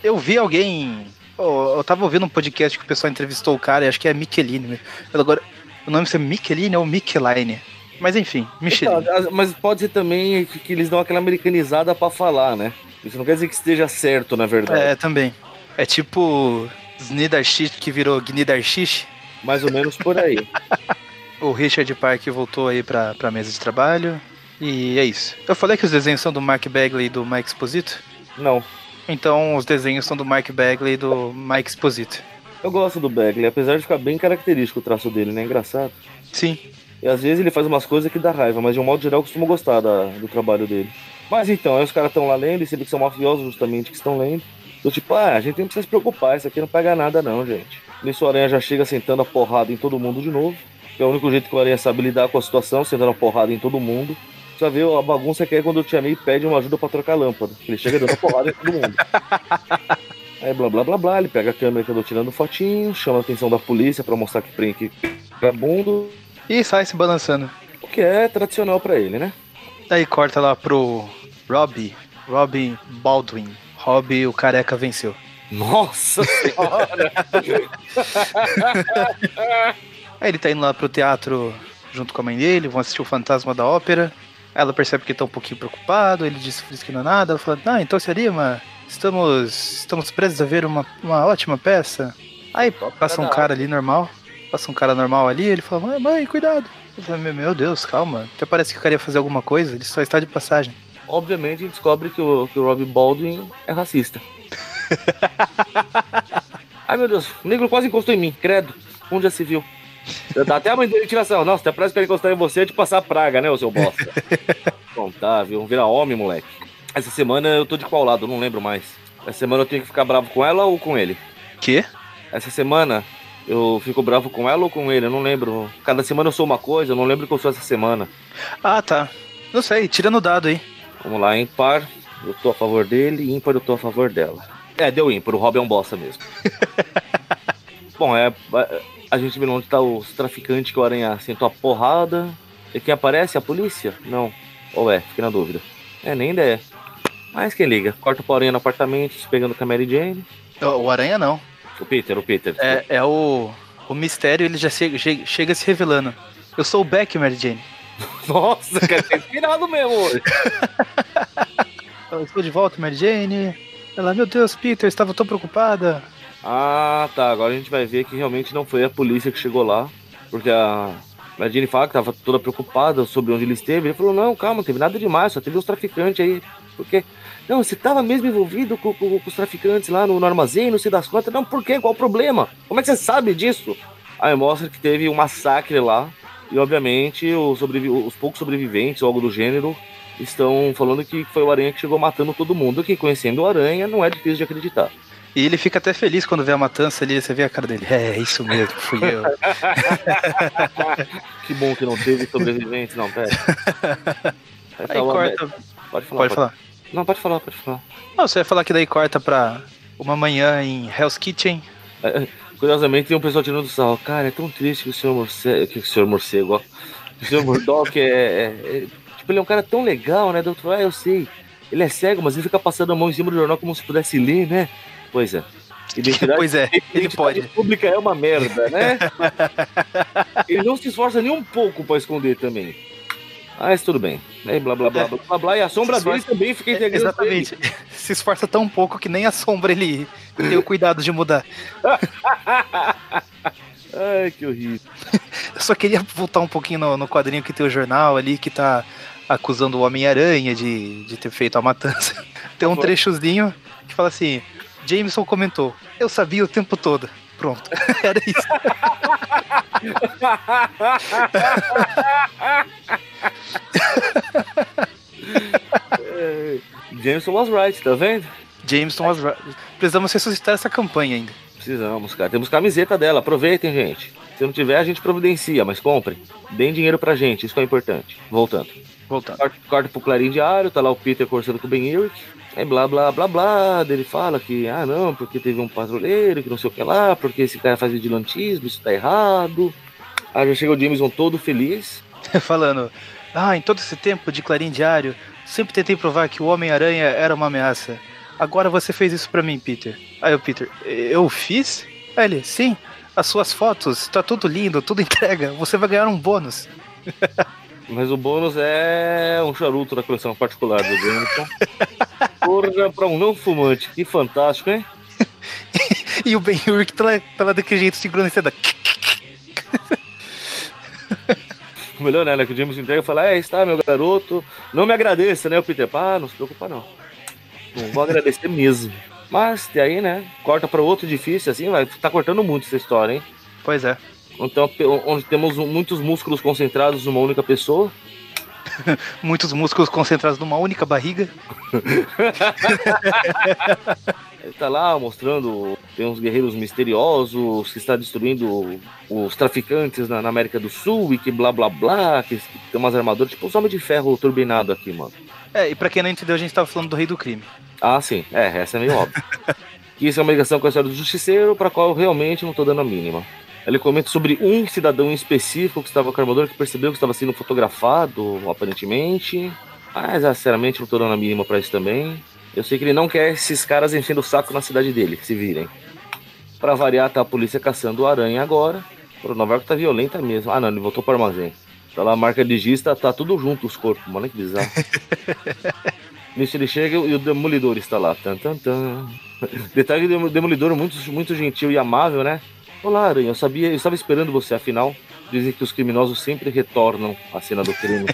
eu vi alguém. Oh, eu tava ouvindo um podcast que o pessoal entrevistou o cara e acho que é Michelini. Agora, o nome é Michelini ou Micheline? Mas enfim, Michelin. Então, mas pode ser também que, eles dão aquela americanizada para falar, né? Isso não quer dizer que esteja certo, na verdade. É, também. É tipo Snidarshish que virou Gnidarshish. Mais ou menos por aí. o Richard Park voltou aí pra, pra mesa de trabalho. E é isso. Eu falei que os desenhos são do Mark Bagley e do Mike Exposito? Não. Então os desenhos são do Mark Bagley e do Mike Exposito. Eu gosto do Bagley, apesar de ficar bem característico o traço dele, né? Engraçado. Sim. E às vezes ele faz umas coisas que dá raiva, mas de um modo geral eu costumo gostar da, do trabalho dele. Mas então, aí os caras estão lá lendo, e você vê que são mafiosos justamente que estão lendo. Do tipo, ah, a gente não precisa se preocupar, isso aqui não pega nada não, gente. Nisso o Aranha já chega sentando a porrada em todo mundo de novo. é o único jeito que o Aranha sabe lidar com a situação, sentando a porrada em todo mundo. Você ver a bagunça que é quando o Tia May pede uma ajuda para trocar a lâmpada. Ele chega dando porrada em todo mundo. Aí blá blá blá blá, ele pega a câmera que eu tô tirando fotinho, chama a atenção da polícia para mostrar que prende vagabundo. E sai se balançando. O que é tradicional para ele, né? Daí corta lá pro Robbie, Robin Baldwin. Rob, o careca venceu. Nossa senhora! Aí ele tá indo lá pro teatro junto com a mãe dele, vão assistir o Fantasma da Ópera. Ela percebe que tá um pouquinho preocupado, ele diz, que não é nada. Ela fala, ah, então seria, mas estamos, estamos prestes a ver uma, uma ótima peça. Aí passa um cara ali normal, passa um cara normal ali, ele fala, mãe, mãe cuidado. Eu falo, meu Deus, calma, até parece que o cara ia fazer alguma coisa, ele só está de passagem. Obviamente a gente descobre que o, que o Rob Baldwin é racista. Ai meu Deus, o negro quase encostou em mim, credo. Onde já se viu? Até a mãe dele tiração. Nossa, até parece que ele encostar em você é de passar praga, né, o seu bosta? Bom, tá, viu? Vira homem, moleque. Essa semana eu tô de qual lado? Não lembro mais. Essa semana eu tenho que ficar bravo com ela ou com ele? Que? Essa semana eu fico bravo com ela ou com ele? Eu não lembro. Cada semana eu sou uma coisa, eu não lembro que eu sou essa semana. Ah, tá. Não sei, tira no dado aí. Vamos lá, ímpar, eu tô a favor dele, ímpar, eu tô a favor dela. É, deu ímpar, o Rob é um bosta mesmo. Bom, é. A gente vê onde tá os traficantes que o Aranha sentou a porrada. E quem aparece? A polícia? Não. Ou é? Fiquei na dúvida. É, nem ideia. Mas quem liga? Corta o Aranha no apartamento, se pegando com a Mary Jane. O Aranha não. O Peter, o Peter. É, é o. O mistério, ele já chega, chega, se revelando. Eu sou o Beck, Mary Jane. Nossa, quer ser inspirado mesmo hoje. Eu estou de volta, Mary Jane. Ela, meu Deus, Peter, estava tão preocupada. Ah, tá. Agora a gente vai ver que realmente não foi a polícia que chegou lá. Porque a Jane fala que estava toda preocupada sobre onde ele esteve. Ele falou: não, calma, não teve nada demais, só teve uns traficantes aí. Porque. Não, você estava mesmo envolvido com, com, com, os traficantes lá no, no armazém, não sei das contas. Não, por quê? Qual o problema? Como é que você sabe disso? Aí mostra que teve um massacre lá. E obviamente os, os poucos sobreviventes algo do gênero estão falando que foi o Aranha que chegou matando todo mundo. Que conhecendo o Aranha não é difícil de acreditar. E ele fica até feliz quando vê a matança ali, você vê a cara dele. É, isso mesmo, fui eu. que bom que não teve sobreviventes, não, pera. Aí corta. Pode falar. Pode, pode falar. Não, pode falar, pode falar. Não, você vai falar que daí corta pra uma manhã em Hell's Kitchen. É, curiosamente tem um pessoal tirando sal. Cara, é tão triste que o senhor morcego. Que o senhor morcego, ó. O senhor Murdoch é, é, é, Tipo, ele é um cara tão legal, né? Doutor, ah, eu sei. Ele é cego, mas ele fica passando a mão em cima do jornal como se pudesse ler, né? Pois é. Identidade, pois é, ele pode. pública é uma merda, né? ele não se esforça nem um pouco para esconder também. Mas tudo bem. Aí, blá, blá, blá, blá, blá, blá. E a sombra esforça... dele também fica integrando. Exatamente. Se esforça tão pouco que nem a sombra ele tem o cuidado de mudar. Ai, que horrível. Eu só queria voltar um pouquinho no, no quadrinho que tem o jornal ali, que tá acusando o Homem-Aranha de, de ter feito a matança. Tem um trechozinho que fala assim: Jameson comentou, eu sabia o tempo todo. Pronto, era isso. Jameson was right, tá vendo? Jameson was right. Precisamos ressuscitar essa campanha ainda. Precisamos, cara. Temos camiseta dela, aproveitem, gente. Se não tiver, a gente providencia, mas comprem. Deem dinheiro pra gente, isso que é importante. Voltando. Voltando. Corta, corta pro Clarim Diário, tá lá o Peter conversando com o Ben Urich. Aí blá blá blá blá, ele fala que, ah não, porque teve um patrulheiro, que não sei o que lá, porque esse cara faz vigilantismo, isso tá errado. Aí já chega o Jameson todo feliz. Falando, ah, em todo esse tempo de Clarim Diário, sempre tentei provar que o Homem-Aranha era uma ameaça. Agora você fez isso para mim, Peter. Aí o Peter, eu fiz? Aí ele, sim, as suas fotos, tá tudo lindo, tudo entrega, você vai ganhar um bônus. Mas o bônus é um charuto da coleção particular do Jameson. Porra, pra um não fumante. Que fantástico, hein? e o Ben Urich tá lá, tá lá daquele jeito sincronizado. o melhor é, né? Que o Jameson entrega e fala: É, está, meu garoto. Não me agradeça, né? O Peter, pá, não se preocupa, não. Não vou agradecer mesmo. Mas, e aí, né? Corta para outro edifício, assim, vai. Tá cortando muito essa história, hein? Pois é. Então, onde temos muitos músculos concentrados numa única pessoa. muitos músculos concentrados numa única barriga. Ele tá lá mostrando tem uns guerreiros misteriosos que está destruindo os traficantes na, na, América do Sul e que blá blá blá, que, que tem umas armaduras, tipo os homens de ferro turbinado aqui, mano. É, e pra quem não entendeu, a gente tava falando do rei do crime. Ah, sim, é, essa é meio óbvio. que isso é uma ligação com a história do justiceiro, pra qual eu realmente não tô dando a mínima. Ele comenta sobre um cidadão em específico que estava com a armadura que percebeu que estava sendo fotografado, aparentemente. Mas, sinceramente, não tô dando a mínima pra isso também. Eu sei que ele não quer esses caras enchendo o saco na cidade dele, que se virem. Pra variar, tá a polícia caçando o aranha agora. Pô, Nova York tá violenta mesmo. Ah, não, ele voltou pro armazém. Tá lá a marca de gista, tá tudo junto os corpos, mano, que bizarro. Nisso ele chega e o Demolidor está lá. Tan, tan, tan. Detalhe que o Demolidor muito, muito gentil e amável, né? Olá, Aranha, eu sabia, eu estava esperando você, afinal, dizem que os criminosos sempre retornam à cena do crime.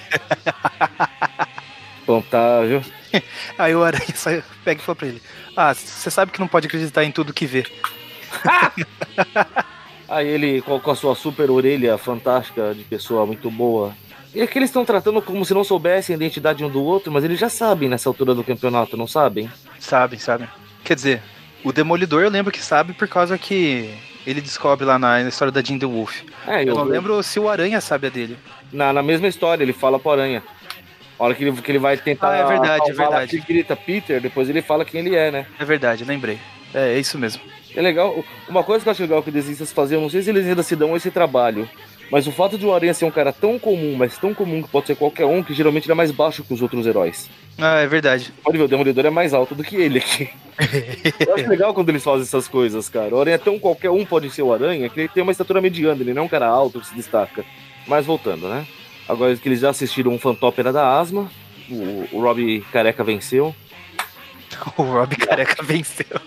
Bom, tá, viu? Aí o Aranha sai, pega e fala pra ele: Ah, você sabe que não pode acreditar em tudo que vê. Aí ele, com, a sua super orelha fantástica de pessoa muito boa. E é que eles estão tratando como se não soubessem a identidade um do outro, mas eles já sabem nessa altura do campeonato, não sabem? Sabem, sabem. Quer dizer, o Demolidor eu lembro que sabe por causa que ele descobre lá na, na história da Jean the Wolf. É, eu, não lembro se o Aranha sabe a dele. Na, na mesma história, ele fala pro Aranha. A hora que ele, que ele vai tentar. Ah, é verdade, é verdade. Ele grita Peter, depois ele fala quem ele é, né? É verdade, lembrei. É, é isso mesmo. É legal. Uma coisa que eu acho legal que os desenhistas faziam, não sei se eles ainda se dão esse trabalho, mas o fato de o Aranha ser um cara tão comum, mas tão comum que pode ser qualquer um, que geralmente ele é mais baixo que os outros heróis. Ah, é verdade. Pode ver, o Demolidor é mais alto do que ele aqui. eu acho legal quando eles fazem essas coisas, cara. O Aranha é tão qualquer um pode ser o Aranha, que ele tem uma estatura mediana, ele não é um cara alto que se destaca. Mas voltando, né? Agora que eles já assistiram um Fantópera da Asma, o, o Rob Careca venceu. o Rob Careca venceu.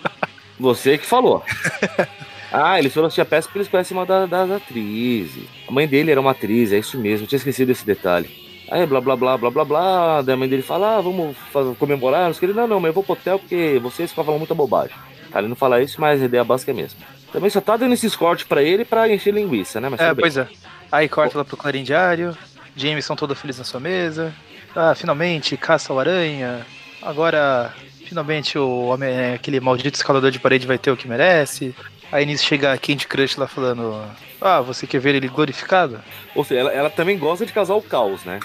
Você que falou. ah, eles foram assistir a peça porque eles conhecem uma das, das atrizes. A mãe dele era uma atriz, é isso mesmo, eu tinha esquecido desse detalhe. Aí, blá, blá, blá, blá, blá, blá. Daí a mãe dele fala, ah, vamos fazer, comemorar. Ele, não, não, mas eu vou pro hotel porque vocês ficam falando muita bobagem. Tá, ele não fala isso, mas a ideia básica é mesmo. Também só tá dando esses cortes pra ele pra encher linguiça, né? Mas é, pois é. Aí corta lá pro Clarim Diário. Jameson todo feliz na sua mesa. Ah, finalmente, caça o aranha. Agora Finalmente o homem, aquele maldito escalador de parede vai ter o que merece. Aí nisso chega a Candy Crush lá falando: Ah, você quer ver ele glorificado? Ou seja, ela, ela também gosta de causar o caos, né?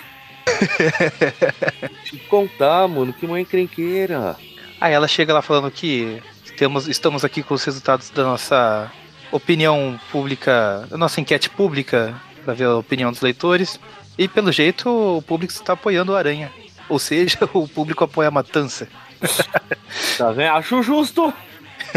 Te contar, mano, que mãe crenqueira. Aí ela chega lá falando que temos, estamos aqui com os resultados da nossa opinião pública, da nossa enquete pública, para ver a opinião dos leitores. E pelo jeito o público está apoiando o Aranha. Ou seja, o público apoia a matança. tá vendo? Acho justo.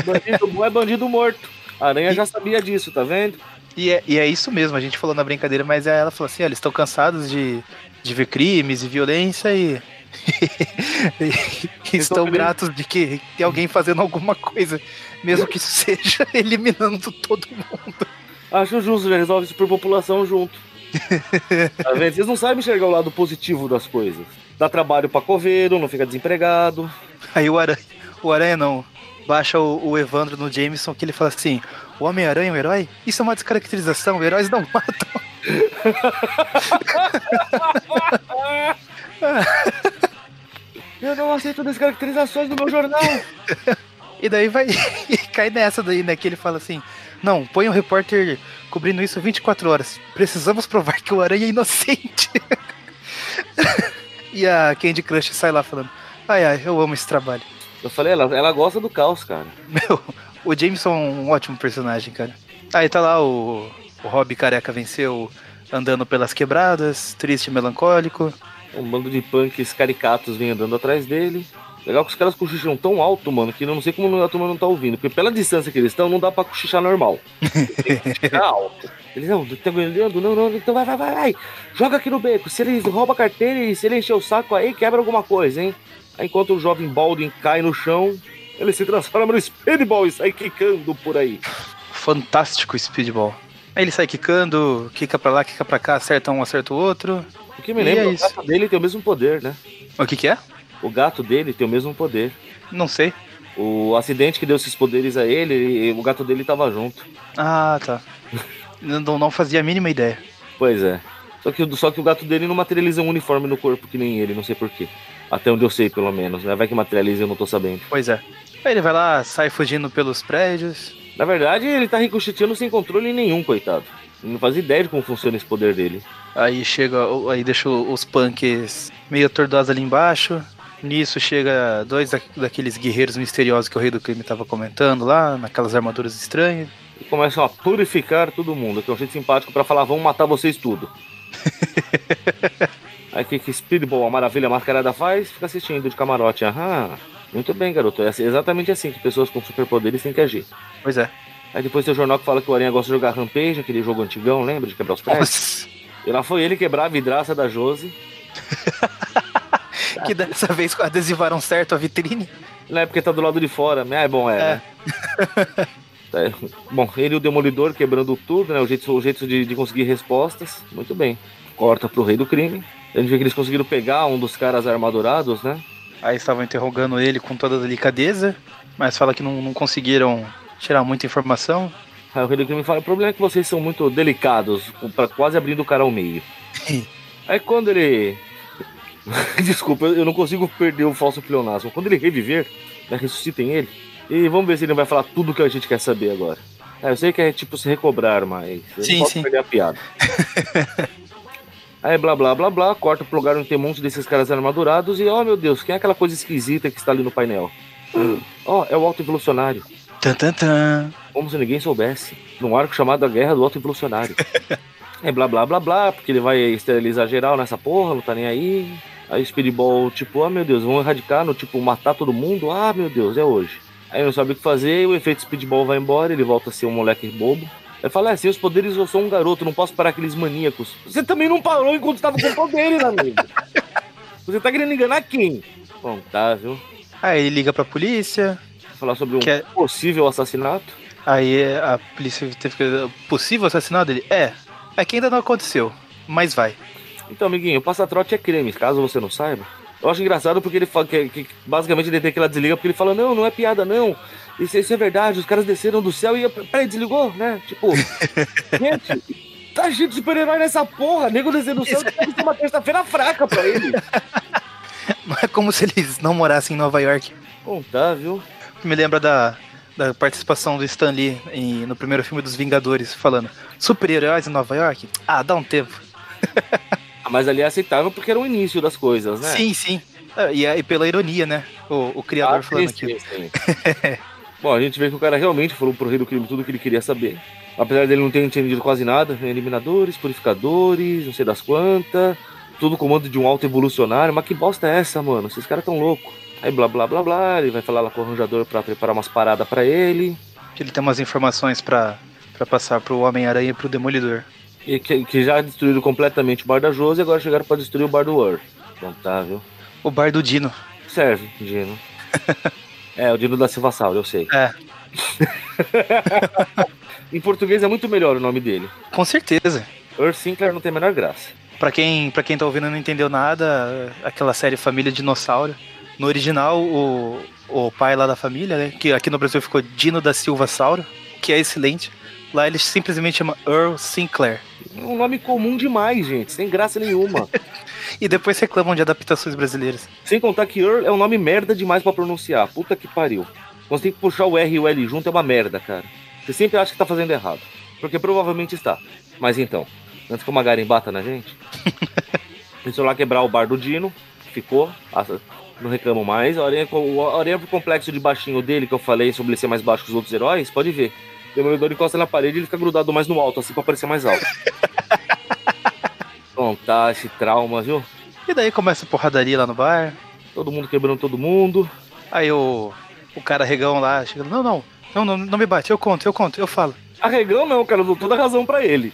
Bandido bom é bandido morto. A Aranha e... já sabia disso, tá vendo? E é, e é isso mesmo, a gente falou na brincadeira, mas ela falou assim: eles estão cansados de, de ver crimes e violência e. estão gratos de que tem alguém fazendo alguma coisa, mesmo que isso seja eliminando todo mundo. Acho justo, já resolve isso por população junto. tá vendo? Vocês não sabem enxergar o lado positivo das coisas. Dá trabalho pra coveiro, não fica desempregado. Aí o Aranha, o Aranha não, baixa o, o Evandro no Jameson que ele fala assim: o Homem-Aranha é um herói? Isso é uma descaracterização, heróis não matam. Eu não aceito descaracterizações no meu jornal. e daí vai e cai nessa daí, né? Que ele fala assim: Não, põe um repórter cobrindo isso 24 horas. Precisamos provar que o Aranha é inocente. e a Candy Crush sai lá falando: Ai, ai, eu amo esse trabalho. Eu falei, ela, ela gosta do caos, cara. Meu, o Jameson é um ótimo personagem, cara. Aí tá lá o, o Rob Careca venceu andando pelas quebradas, triste e melancólico. Um bando de punks caricatos vem andando atrás dele. Legal que os caras cochicham tão alto, mano, que eu não sei como a turma não tá ouvindo. Porque pela distância que eles estão, não dá pra cochichar normal. Tem que cochichar alto. Eles, não, tá não, não, então vai, vai, vai, vai. Joga aqui no beco. Se ele rouba a carteira e se ele encher o saco aí, quebra alguma coisa, hein? Enquanto o jovem Baldwin cai no chão, ele se transforma no Speedball e sai quicando por aí. Fantástico Speedball. Aí ele sai quicando, quica pra lá, quica pra cá, acerta um, acerta o outro. O que me lembra, é o gato dele tem o mesmo poder, né? O que que é? O gato dele tem o mesmo poder. Não sei. O acidente que deu esses poderes a ele, o gato dele tava junto. Ah, tá. não, não fazia a mínima ideia. Pois é. Só que, só que o gato dele não materializa um uniforme no corpo que nem ele, não sei porquê. Até onde eu sei, pelo menos, né? Vai que materializa eu não tô sabendo. Pois é. Aí ele vai lá, sai fugindo pelos prédios. Na verdade, ele tá ricocheteando sem controle nenhum, coitado. Não faz ideia de como funciona esse poder dele. Aí chega, aí deixa os punks meio atordoados ali embaixo. Nisso chega dois daqueles guerreiros misteriosos que o rei do crime tava comentando lá, naquelas armaduras estranhas. E começam a purificar todo mundo, que é um jeito simpático para falar, vamos matar vocês tudo. Aí que, que Speedball, a maravilha mascarada faz? Fica assistindo de camarote. Aham. Muito bem, garoto. É exatamente assim que pessoas com superpoderes têm que agir. Pois é. Aí depois tem o jornal que fala que o Aranha gosta de jogar Rampage, aquele jogo antigão, lembra? De quebrar os prédios. Nossa. E lá foi ele quebrar a vidraça da Josi. que dessa vez adesivaram certo a vitrine. Não é porque tá do lado de fora. Ah, é bom, é. É. né? É, Bom, ele e o Demolidor quebrando tudo, né? O jeito, o jeito de, de conseguir respostas. Muito bem. Corta pro rei do crime. A gente vê que eles conseguiram pegar um dos caras armadurados, né? Aí estavam interrogando ele com toda a delicadeza, mas fala que não, não conseguiram tirar muita informação. Aí o rei do crime fala: o problema é que vocês são muito delicados, pra quase abrindo o cara ao meio. Aí quando ele. Desculpa, eu não consigo perder o falso pleonasmo. Quando ele reviver, né, ressuscitem ele. E vamos ver se ele vai falar tudo que a gente quer saber agora. É, eu sei que é tipo se recobrar, mas Sim, não posso sim. perder a piada. Aí blá blá blá blá, corta pro lugar onde tem um monte desses caras armadurados e, oh meu Deus, quem é aquela coisa esquisita que está ali no painel? Ó, é o Alto Evolucionário. Tan, tan, tan. Como se ninguém soubesse. Num arco chamado A Guerra do Alto Evolucionário. é blá blá blá blá, porque ele vai esterilizar geral nessa porra, não tá nem aí. Aí o Speedball, tipo, ah meu Deus, vão erradicar no tipo matar todo mundo? Ah meu Deus, é hoje. Aí não sabe o que fazer, o efeito Speedball vai embora, ele volta a ser um moleque bobo. Ele fala, é, sem os poderes eu sou um garoto, não posso parar aqueles maníacos. Você também não parou enquanto estava com poderes, amigo. Você tá querendo enganar quem? Bom, tá, viu? Aí ele liga pra polícia, Falar sobre um é- possível assassinato. aí a polícia teve que. Possível assassinato dele? É. É que ainda não aconteceu, mas vai. Então, amiguinho, passa-trote é creme, caso você não saiba. Eu acho engraçado porque ele fala que, que basicamente ele tem que ela desliga porque ele fala: Não, não é piada, não. Isso, isso é verdade, os caras desceram do céu e. Peraí, desligou, né? Tipo, gente, tá cheio de super-herói nessa porra. Nego descendo do céu deve ser uma terça-feira fraca pra ele. Não é como se eles não morassem em Nova York. Bom, tá, viu? Me lembra da, da participação do Stan Lee em- no primeiro filme dos Vingadores, falando: super-heróis em Nova York? Ah, dá um tempo. Ah, Mas ali é aceitável porque era o início das coisas, né? Sim, sim. Ah, E, aí pela ironia, né? O, o criador Ah, falando aquilo. sim, sim. Bom, a gente vê que o cara realmente falou pro rei do crime tudo que ele queria saber. Apesar dele não ter entendido quase nada, né? eliminadores, purificadores, não sei das quantas, tudo comando de um alto evolucionário. Mas que bosta é essa, mano? Esses caras tão loucos. Aí blá blá blá blá, ele vai falar lá com o arranjador pra preparar umas paradas pra ele. Que ele tem umas informações pra, pra passar pro Homem-Aranha e pro Demolidor. E que, que já destruíram completamente o bar da Josi e agora chegaram pra destruir o bar do War. Então tá, viu? O bar do Dino. Serve, Dino. é, o Dino da Silva Sauro, eu sei. É, Em português é muito melhor o nome dele. com certeza. Earth Sinclair não tem a menor graça. Pra quem, pra quem tá ouvindo e não entendeu nada, aquela série Família Dinossauro. No original, o, o pai lá da família, né? Que aqui no Brasil ficou Dino da Silva Sauro, que é excelente. Lá ele simplesmente chama Earl Sinclair. É um nome comum demais, gente, sem graça nenhuma. E depois reclamam de adaptações brasileiras. sem contar que Earl é um nome merda demais pra pronunciar. Puta que pariu. Quando você tem que puxar o R e o L junto é uma merda, cara. Você sempre acha que tá fazendo errado. Porque provavelmente está. Mas então, antes que o Magaren bata na gente, pensou lá quebrar o bar do Dino, ficou, ah, não reclamo mais. A aranha, o aranha pro complexo de baixinho dele, que eu falei sobre ele ser mais baixo que os outros heróis, pode ver. Demolidor encosta na parede e ele fica grudado mais no alto, assim pra parecer mais alto. Tá, esse trauma, viu? E daí começa a porradaria lá no bar. Todo mundo quebrando todo mundo. Aí o, o cara regão lá chega, não, não, não, não, não me bate, eu conto, eu conto, eu falo. Arregão não, cara, eu dou toda a razão pra ele.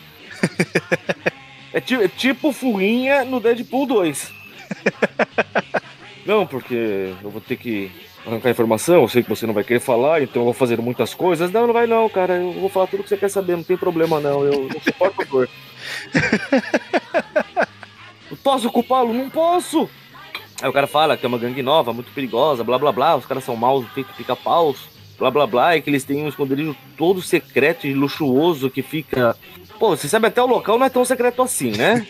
é, é tipo furinha no Deadpool 2. não, porque eu vou ter que arrancar informação, eu sei que você não vai querer falar, então eu vou fazer muitas coisas. Não, não vai não, cara, eu vou falar tudo que você quer saber, não tem problema não, eu não suporto dor. eu posso culpá-lo? Não posso! Aí o cara fala que é uma gangue nova, muito perigosa, blá blá blá, os caras são maus, feito pica-paus, blá blá blá, e que eles têm um esconderijo todo secreto e luxuoso que fica. Pô, você sabe até o local não é tão secreto assim, né?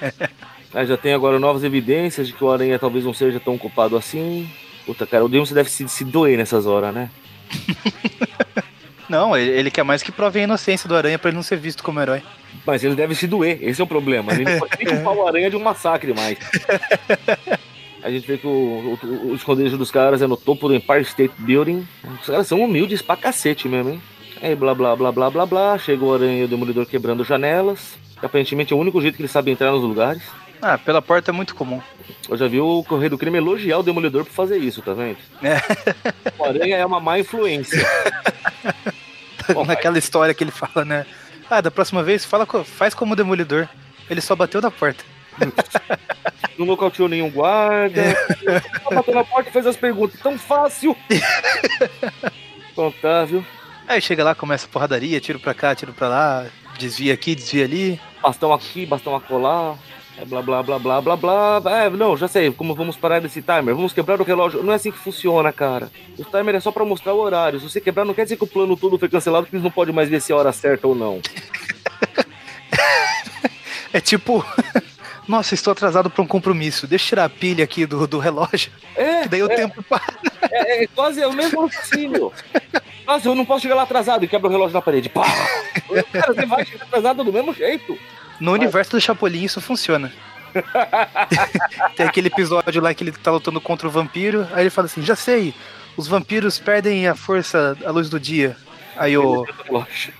Aí já tem agora novas evidências de que o Aranha talvez não seja tão culpado assim. Puta, cara, o Deus deve se, se doer nessas horas, né? Não, ele, ele quer mais que prove a inocência do Aranha pra ele não ser visto como herói. Mas ele deve se doer, esse é o problema. Ele não pode nem culpar o Aranha de um massacre mais. A gente vê que o, o, o esconderijo dos caras é no topo do Empire State Building. Os caras são humildes pra cacete mesmo, hein? Aí blá blá blá blá blá blá, chega o Aranha e o Demolidor quebrando janelas. Aparentemente é o único jeito que eles sabem entrar nos lugares. Ah, pela porta é muito comum. Eu já vi o Correio do Crime elogiar o Demolidor por fazer isso, tá vendo? É. O Aranha é uma má influência. Bom, Naquela história que ele fala, né? Ah, da próxima vez fala, faz como o demolidor. Ele só bateu na porta. Não nocauteou nenhum guarda. Só bateu na porta e fez as perguntas. Tão fácil. Contável. Aí chega lá, começa a porradaria, tiro pra cá, tiro pra lá, desvia aqui, desvia ali. Bastão aqui, bastão acolá. É blá blá blá blá blá blá. É, não, já sei. Como vamos parar desse timer? Vamos quebrar o relógio. Não é assim que funciona, cara. O timer é só pra mostrar o horário. Se você quebrar, não quer dizer que o plano todo foi cancelado, que eles não podem mais ver se é a hora certa ou não. É tipo, nossa, estou atrasado pra um compromisso. Deixa eu tirar a pilha aqui do, do relógio, É, que daí o é, tempo para. é, é quase é o mesmo raciocínio. Nossa, eu não posso chegar lá atrasado e quebra o relógio na parede. Pá! Cara, você vai chegar atrasado do mesmo jeito. No universo do Chapolin isso funciona. Tem aquele episódio lá que ele tá lutando contra o vampiro, aí ele fala assim, já sei, os vampiros perdem a força à luz do dia. Aí o,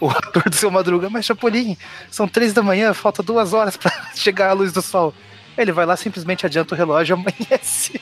o ator do seu Madruga, mas Chapolin, são três da manhã, falta duas horas pra chegar à luz do sol. Ele vai lá, simplesmente adianta o relógio amanhece.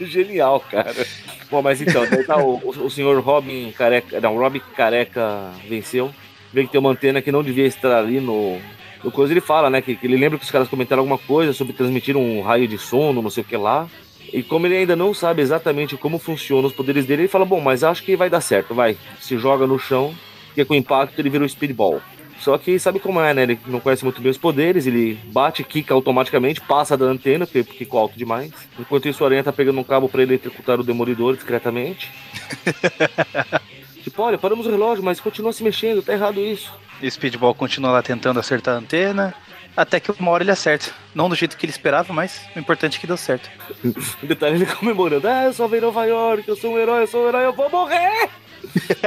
Genial, cara. Bom, mas então, tá o, o senhor Robin Careca. Não, Robin Careca venceu. Vê que tem uma antena que não devia estar ali no. No coisa ele fala, né? Que, que ele lembra que os caras comentaram alguma coisa sobre transmitir um raio de sono, não sei o que lá. E como ele ainda não sabe exatamente como funcionam os poderes dele, ele fala: Bom, mas acho que vai dar certo, vai. Se joga no chão, porque com impacto ele vira o speedball. Só que sabe como é, né? Ele não conhece muito bem os poderes, ele bate, quica automaticamente, passa da antena, porque ficou alto demais. Enquanto isso, o Aranha tá pegando um cabo pra eletrocutar o Demolidor discretamente. tipo, olha, paramos o relógio, mas continua se mexendo, tá errado isso. E o Speedball continua lá tentando acertar a antena, até que uma hora ele acerta. Não do jeito que ele esperava, mas o importante é que deu certo. Um detalhe ele comemorando: Ah, eu salvei Nova York, eu sou um herói, eu sou um herói, eu vou morrer!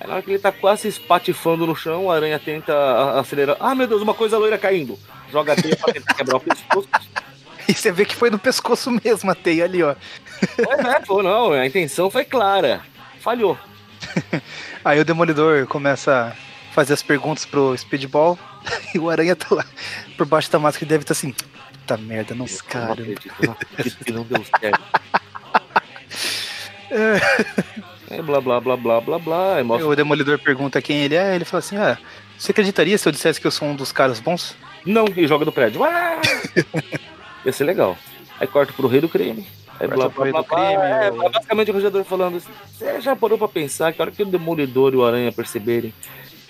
Aí na hora que ele tá quase se espatifando no chão, o aranha tenta a- acelerar. Ah, meu Deus, uma coisa loira caindo. Joga a teia pra tentar quebrar o pescoço. E você vê que foi no pescoço mesmo a teia ali, ó. Pois é, pô, não, a intenção foi clara. Falhou. Aí o Demolidor começa a fazer as perguntas pro Speedball e o Aranha tá lá por baixo da máscara e deve estar assim. Puta merda, não, Eu não cara. acredito, eu não acredito que não deu certo. É, blá blá blá blá blá blá. Aí mostra... O Demolidor pergunta quem ele é, ele fala assim: Ah, você acreditaria se eu dissesse que eu sou um dos caras bons? Não, e joga do prédio. Ah! Ia ser legal. Aí corta pro rei do crime. Corta blá blá blá crime, É, o- basicamente o rojador falando assim, você já parou pra pensar que a hora que o Demolidor e o Aranha perceberem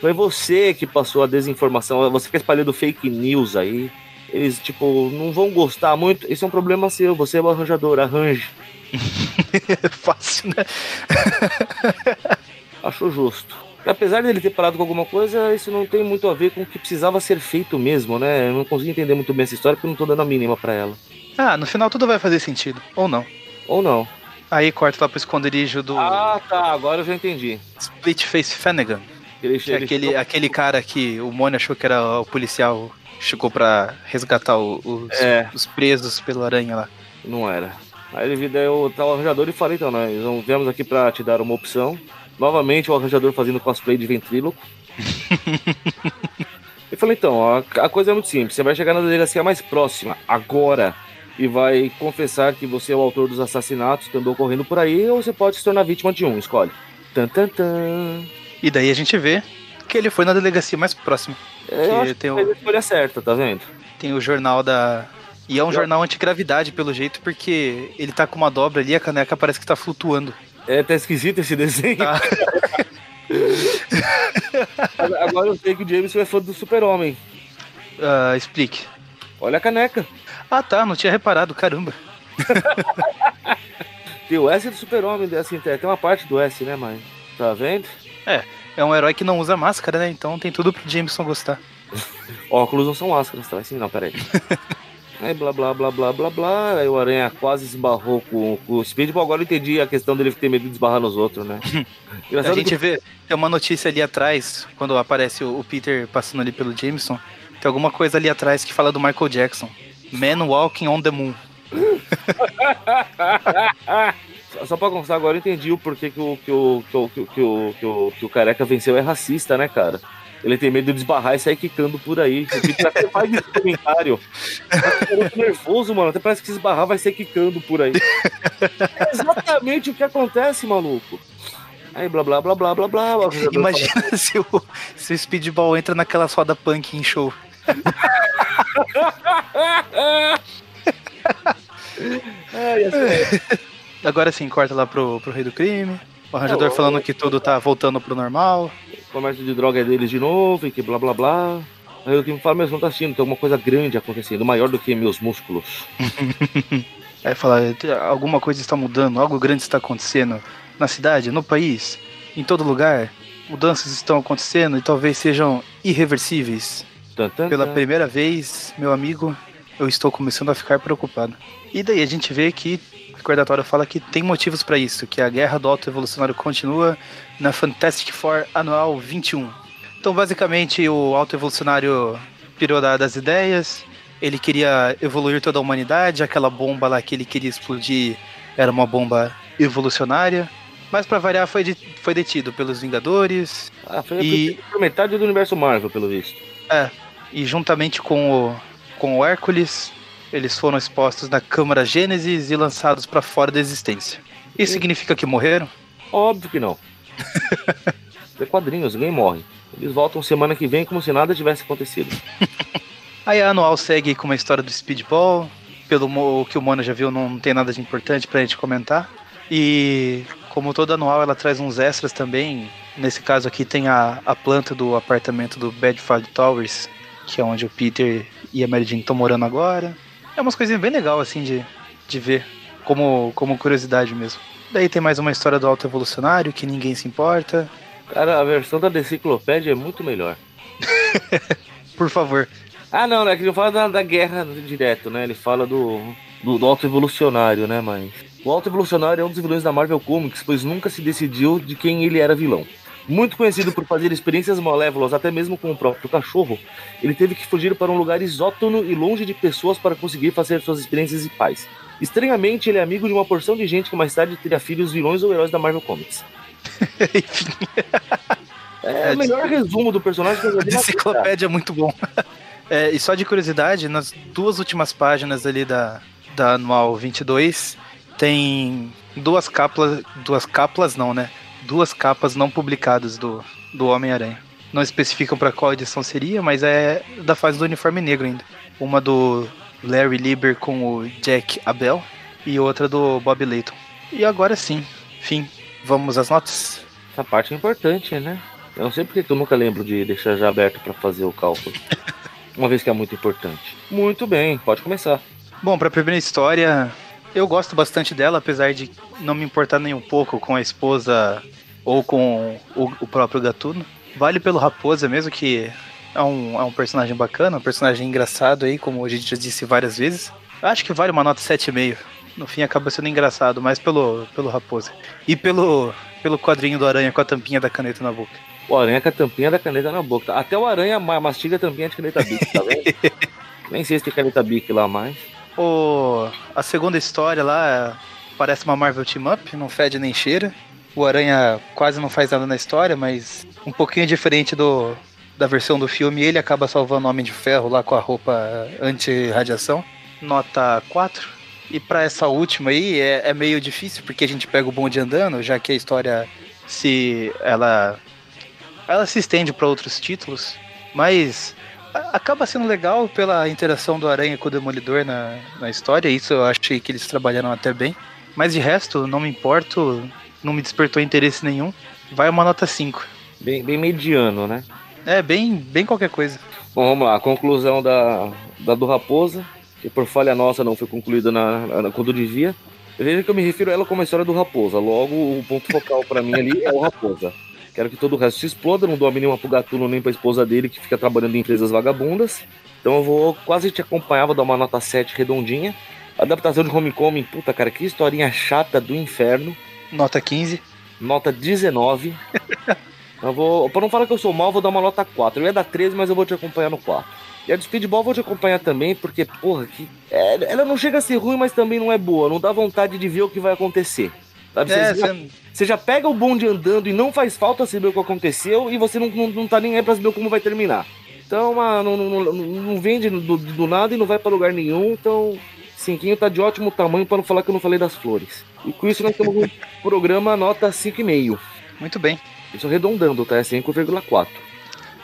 foi você que passou a desinformação, você que espalhando fake news aí. Eles, tipo, não vão gostar muito. Esse é um problema seu, você é o arranjador, arranje. Fácil, né? Acho justo. E apesar dele ter parado com alguma coisa, isso não tem muito a ver com o que precisava ser feito mesmo, né? Eu não consigo entender muito bem essa história porque eu não tô dando a mínima pra ela. Ah, no final tudo vai fazer sentido. Ou não. Ou não. Aí corta lá pro esconderijo do Ah, tá. Agora eu já entendi. Split Face Finnegan. Ele, Que é ele- aquele, aquele cara que o Mônio achou que era o policial, chegou pra resgatar o- os, É. os presos pelo aranha lá. Não era. Aí ele vi- daí eu tava arranjador e falei, então, nós vamos- viemos aqui pra te dar uma opção. Novamente o arranjador fazendo cosplay de ventríloco. e falei, então, a, a coisa é muito simples. Você vai chegar na delegacia mais próxima, agora, e vai confessar que você é o autor dos assassinatos que andou correndo por aí, ou você pode se tornar vítima de um, escolhe. Tan, tan, tan. E daí a gente vê que ele foi na delegacia mais próxima. Eu Que acho que tem o- a escolha certa, tá vendo? Tem o jornal da. E é um Eu- jornal antigravidade, pelo jeito, porque ele tá com uma dobra ali, a caneca parece que tá flutuando. É até esquisito esse desenho. Tá? Agora eu sei que o Jameson é fã do super-homem. Ah, explique. Olha a caneca. Ah tá, não tinha reparado, caramba. Tem o S do super-homem, assim, tem uma parte do S, né, mãe? Tá vendo? É um herói que não usa máscara, né? Então tem tudo pro Jameson gostar. Óculos não são máscaras, tá? Assim, não, peraí. Aí blá blá blá blá blá blá. Aí o Aranha quase esbarrou com, com o Speedball. Agora eu entendi a questão dele ter medo de esbarrar nos outros, né? A gente que vê, tem uma notícia ali atrás, quando aparece o o Peter passando ali pelo Jameson, tem alguma coisa ali atrás que fala do Michael Jackson. Man Walking on the Moon. Só- pra constar, agora eu entendi o porquê que o, que o, que o, que o, que o, que o, que o careca venceu é racista, né, cara? Ele tem medo de esbarrar e sair quicando por aí. Você faz esse comentário. Tá muito nervoso, mano. Até parece que se esbarrar vai sair quicando por aí. É exatamente o que acontece, maluco. Aí blá blá blá blá blá blá. Imagina se o, se o speedball entra naquela roda punk em show. Agora sim, corta lá pro, pro rei do crime. O arranjador falando que tudo tá voltando pro normal. O comércio de droga é deles de novo e que blá blá blá. Aí o que me fala, mas não tá assistindo, tem alguma coisa grande acontecendo, maior do que meus músculos. Aí fala, alguma coisa está mudando, algo grande está acontecendo na cidade, no país, em todo lugar. Mudanças estão acontecendo e talvez sejam irreversíveis. Pela primeira vez, meu amigo, eu estou começando a ficar preocupado. E daí a gente vê que recordatório fala que tem motivos para isso, que a guerra do auto-evolucionário continua na Fantastic Four anual 21. Então, basicamente, o auto-evolucionário pirou das ideias, ele queria evoluir toda a humanidade, aquela bomba lá que ele queria explodir era uma bomba evolucionária. Mas para variar foi, de, foi detido pelos Vingadores. Ah, foi e... por metade do universo Marvel, pelo visto. É, e juntamente com o, com o Hércules, eles foram expostos na Câmara Gênesis e lançados para fora da existência. Isso significa que morreram? Óbvio que não. é quadrinhos, ninguém morre. Eles voltam semana que vem como se nada tivesse acontecido. Aí a anual segue com uma história do Speedball. Pelo que o Mona já viu, não tem nada de importante pra gente comentar. E como toda anual, ela traz uns extras também. Nesse caso aqui tem a, a planta do apartamento do Bedford Towers, que é onde o Peter e a Mary Jane estão morando agora. É umas coisinhas bem legal assim de, de ver, como, como curiosidade mesmo. Daí tem mais uma história do Alto Evolucionário que ninguém se importa. Cara, a versão da Deciclopédia é muito melhor. Por favor. Ah, não, né? Que ele fala da, da guerra direto, né? Ele fala do, do, do Alto Evolucionário, né? Mas. O Alto Evolucionário é um dos vilões da Marvel Comics, pois nunca se decidiu de quem ele era vilão. Muito conhecido por fazer experiências malévolas, até mesmo com o próprio cachorro, ele teve que fugir para um lugar isótono e longe de pessoas para conseguir fazer suas experiências e paz. Estranhamente, ele é amigo de uma porção de gente que mais tarde teria filhos vilões ou heróis da Marvel Comics. é, é o melhor resumo do personagem que eu já vi. Enciclopédia é muito bom. É, e só de curiosidade, nas duas últimas páginas ali da, da Anual 22, tem duas capas, duas capas não, né? Duas capas não publicadas do, do Homem-Aranha. Não especificam para qual edição seria, mas é da fase do uniforme negro ainda. Uma do Larry Lieber com o Jack Abel e outra do Bob Layton. E agora sim, fim, vamos às notas? Essa parte é importante, né? Eu não sei porque eu nunca lembro de deixar já aberto para fazer o cálculo. Uma vez que é muito importante. Muito bem, pode começar. Bom, para a primeira história, eu gosto bastante dela, apesar de não me importar nem um pouco com a esposa ou com o, o próprio Gatuno. Vale pelo Raposa mesmo, que é um, é um personagem bacana, um personagem engraçado aí, como a gente já disse várias vezes. Acho que vale uma nota 7,5. No fim acaba sendo engraçado, mais pelo, pelo Raposa. E pelo, pelo quadrinho do Aranha com a tampinha da caneta na boca. O Aranha com a tampinha da caneta na boca. Até o Aranha mastiga a tampinha de caneta Bic, tá vendo? Nem sei se tem caneta Bic lá mais. O, a segunda história lá parece uma Marvel Team Up, não fede nem cheira. O Aranha quase não faz nada na história, mas um pouquinho diferente do, da versão do filme, ele acaba salvando o Homem de Ferro lá com a roupa anti-radiação. Nota 4. E para essa última aí é, é, meio difícil porque a gente pega o bonde andando, já que a história se ela ela se estende para outros títulos, mas acaba sendo legal pela interação do Aranha com o Demolidor na, na história. Isso eu achei que eles trabalharam até bem. Mas de resto, não me importo, não me despertou interesse nenhum. Vai uma nota 5. Bem, bem mediano, né? É, bem, bem qualquer coisa. Bom, vamos lá. A conclusão da, da do Raposa, que por falha nossa não foi concluída na, na, quando devia. Veja que eu me refiro a ela como a história do Raposa. Logo, o ponto focal para mim ali é o Raposa. Quero que todo o resto se exploda, não dou a mínima pro Gatuno nem pra esposa dele que fica trabalhando em empresas vagabundas. Então eu vou quase te acompanhar, vou dar uma nota 7 redondinha. Adaptação de Homecoming, puta cara, que historinha chata do inferno. Nota 15. Nota 19. eu vou, pra não falar que eu sou mal, vou dar uma nota 4. Eu ia dar 13, mas eu vou te acompanhar no 4. E a do Speedball eu vou te acompanhar também, porque, porra, que, é, ela não chega a ser ruim, mas também não é boa. Não dá vontade de ver o que vai acontecer. Sabe? É, você, já, você... já, pega o bonde andando e não faz falta saber o que aconteceu e você não, não, não tá nem aí pra saber como vai terminar. Então, uma, não, não, não, vende do, do, nada e não vai para lugar nenhum. Então, Cinquinho tá de ótimo tamanho para não falar que eu não falei das flores. E com isso nós temos um programa nota 5,5. Muito bem. Isso arredondando, tá? É 5,4.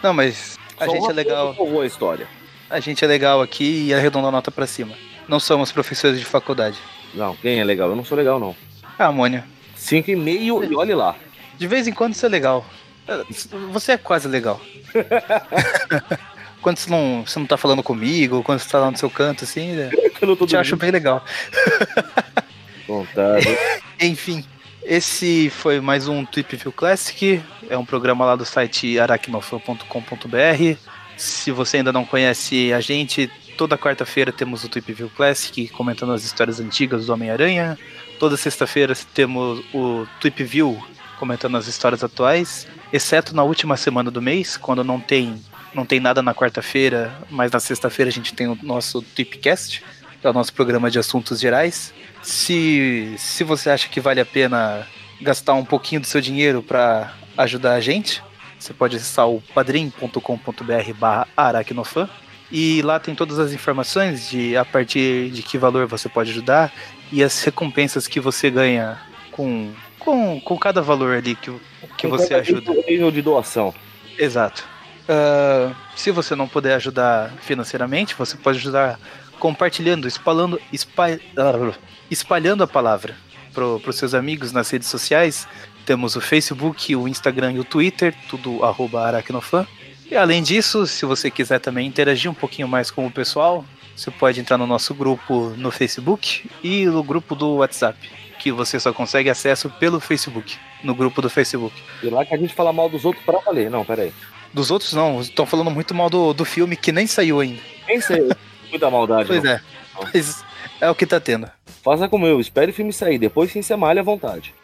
Não, mas a Só gente é legal. a história. A gente é legal aqui e arredonda a nota para cima. Não somos professores de faculdade. Não, quem é legal? Eu não sou legal, não. Ah, Amônia. 5,5 e olhe lá. De vez em quando você é legal. Você é quase legal. quando você não, você não tá falando comigo, quando você tá lá no seu canto, assim, né? eu te acho bem legal. Vontade. Enfim, esse foi mais um Tweep View Classic. É um programa lá do site aracnofan.com.br. Se você ainda não conhece a gente, toda quarta-feira temos o Tweep View Classic comentando as histórias antigas do Homem-Aranha. Toda sexta-feira temos o Tweep View comentando as histórias atuais, exceto na última semana do mês, quando não tem não tem nada na quarta-feira, mas na sexta-feira a gente tem o nosso Tweepcast, que é o nosso programa de assuntos gerais. Se, se você acha que vale a pena gastar um pouquinho do seu dinheiro para ajudar a gente, você pode acessar o padrim.com.br barra aracnofan e lá tem todas as informações de a partir de que valor você pode ajudar e as recompensas que você ganha com, com, com cada valor ali que, que você ajuda. nível de doação. Exato. Uh, se você não puder ajudar financeiramente, você pode ajudar compartilhando, espalhando, ah, espalhando a palavra para os seus amigos nas redes sociais. Temos o Facebook, o Instagram e o Twitter, tudo arroba aracnofan. E além disso, se você quiser também interagir um pouquinho mais com o pessoal, você pode entrar no nosso grupo no Facebook e no grupo do WhatsApp, que você só consegue acesso pelo Facebook, no grupo do Facebook. E lá que a gente fala mal dos outros para valer. Não, peraí. Dos outros não, estão falando muito mal do, do filme que nem saiu ainda. Nem saiu. Muita maldade. Pois não. é. Mas é o que tá tendo. Faça como eu, espere o filme sair, depois sim se malha à vontade.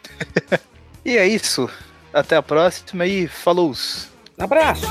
e é isso. Até a próxima e falou! Abraço!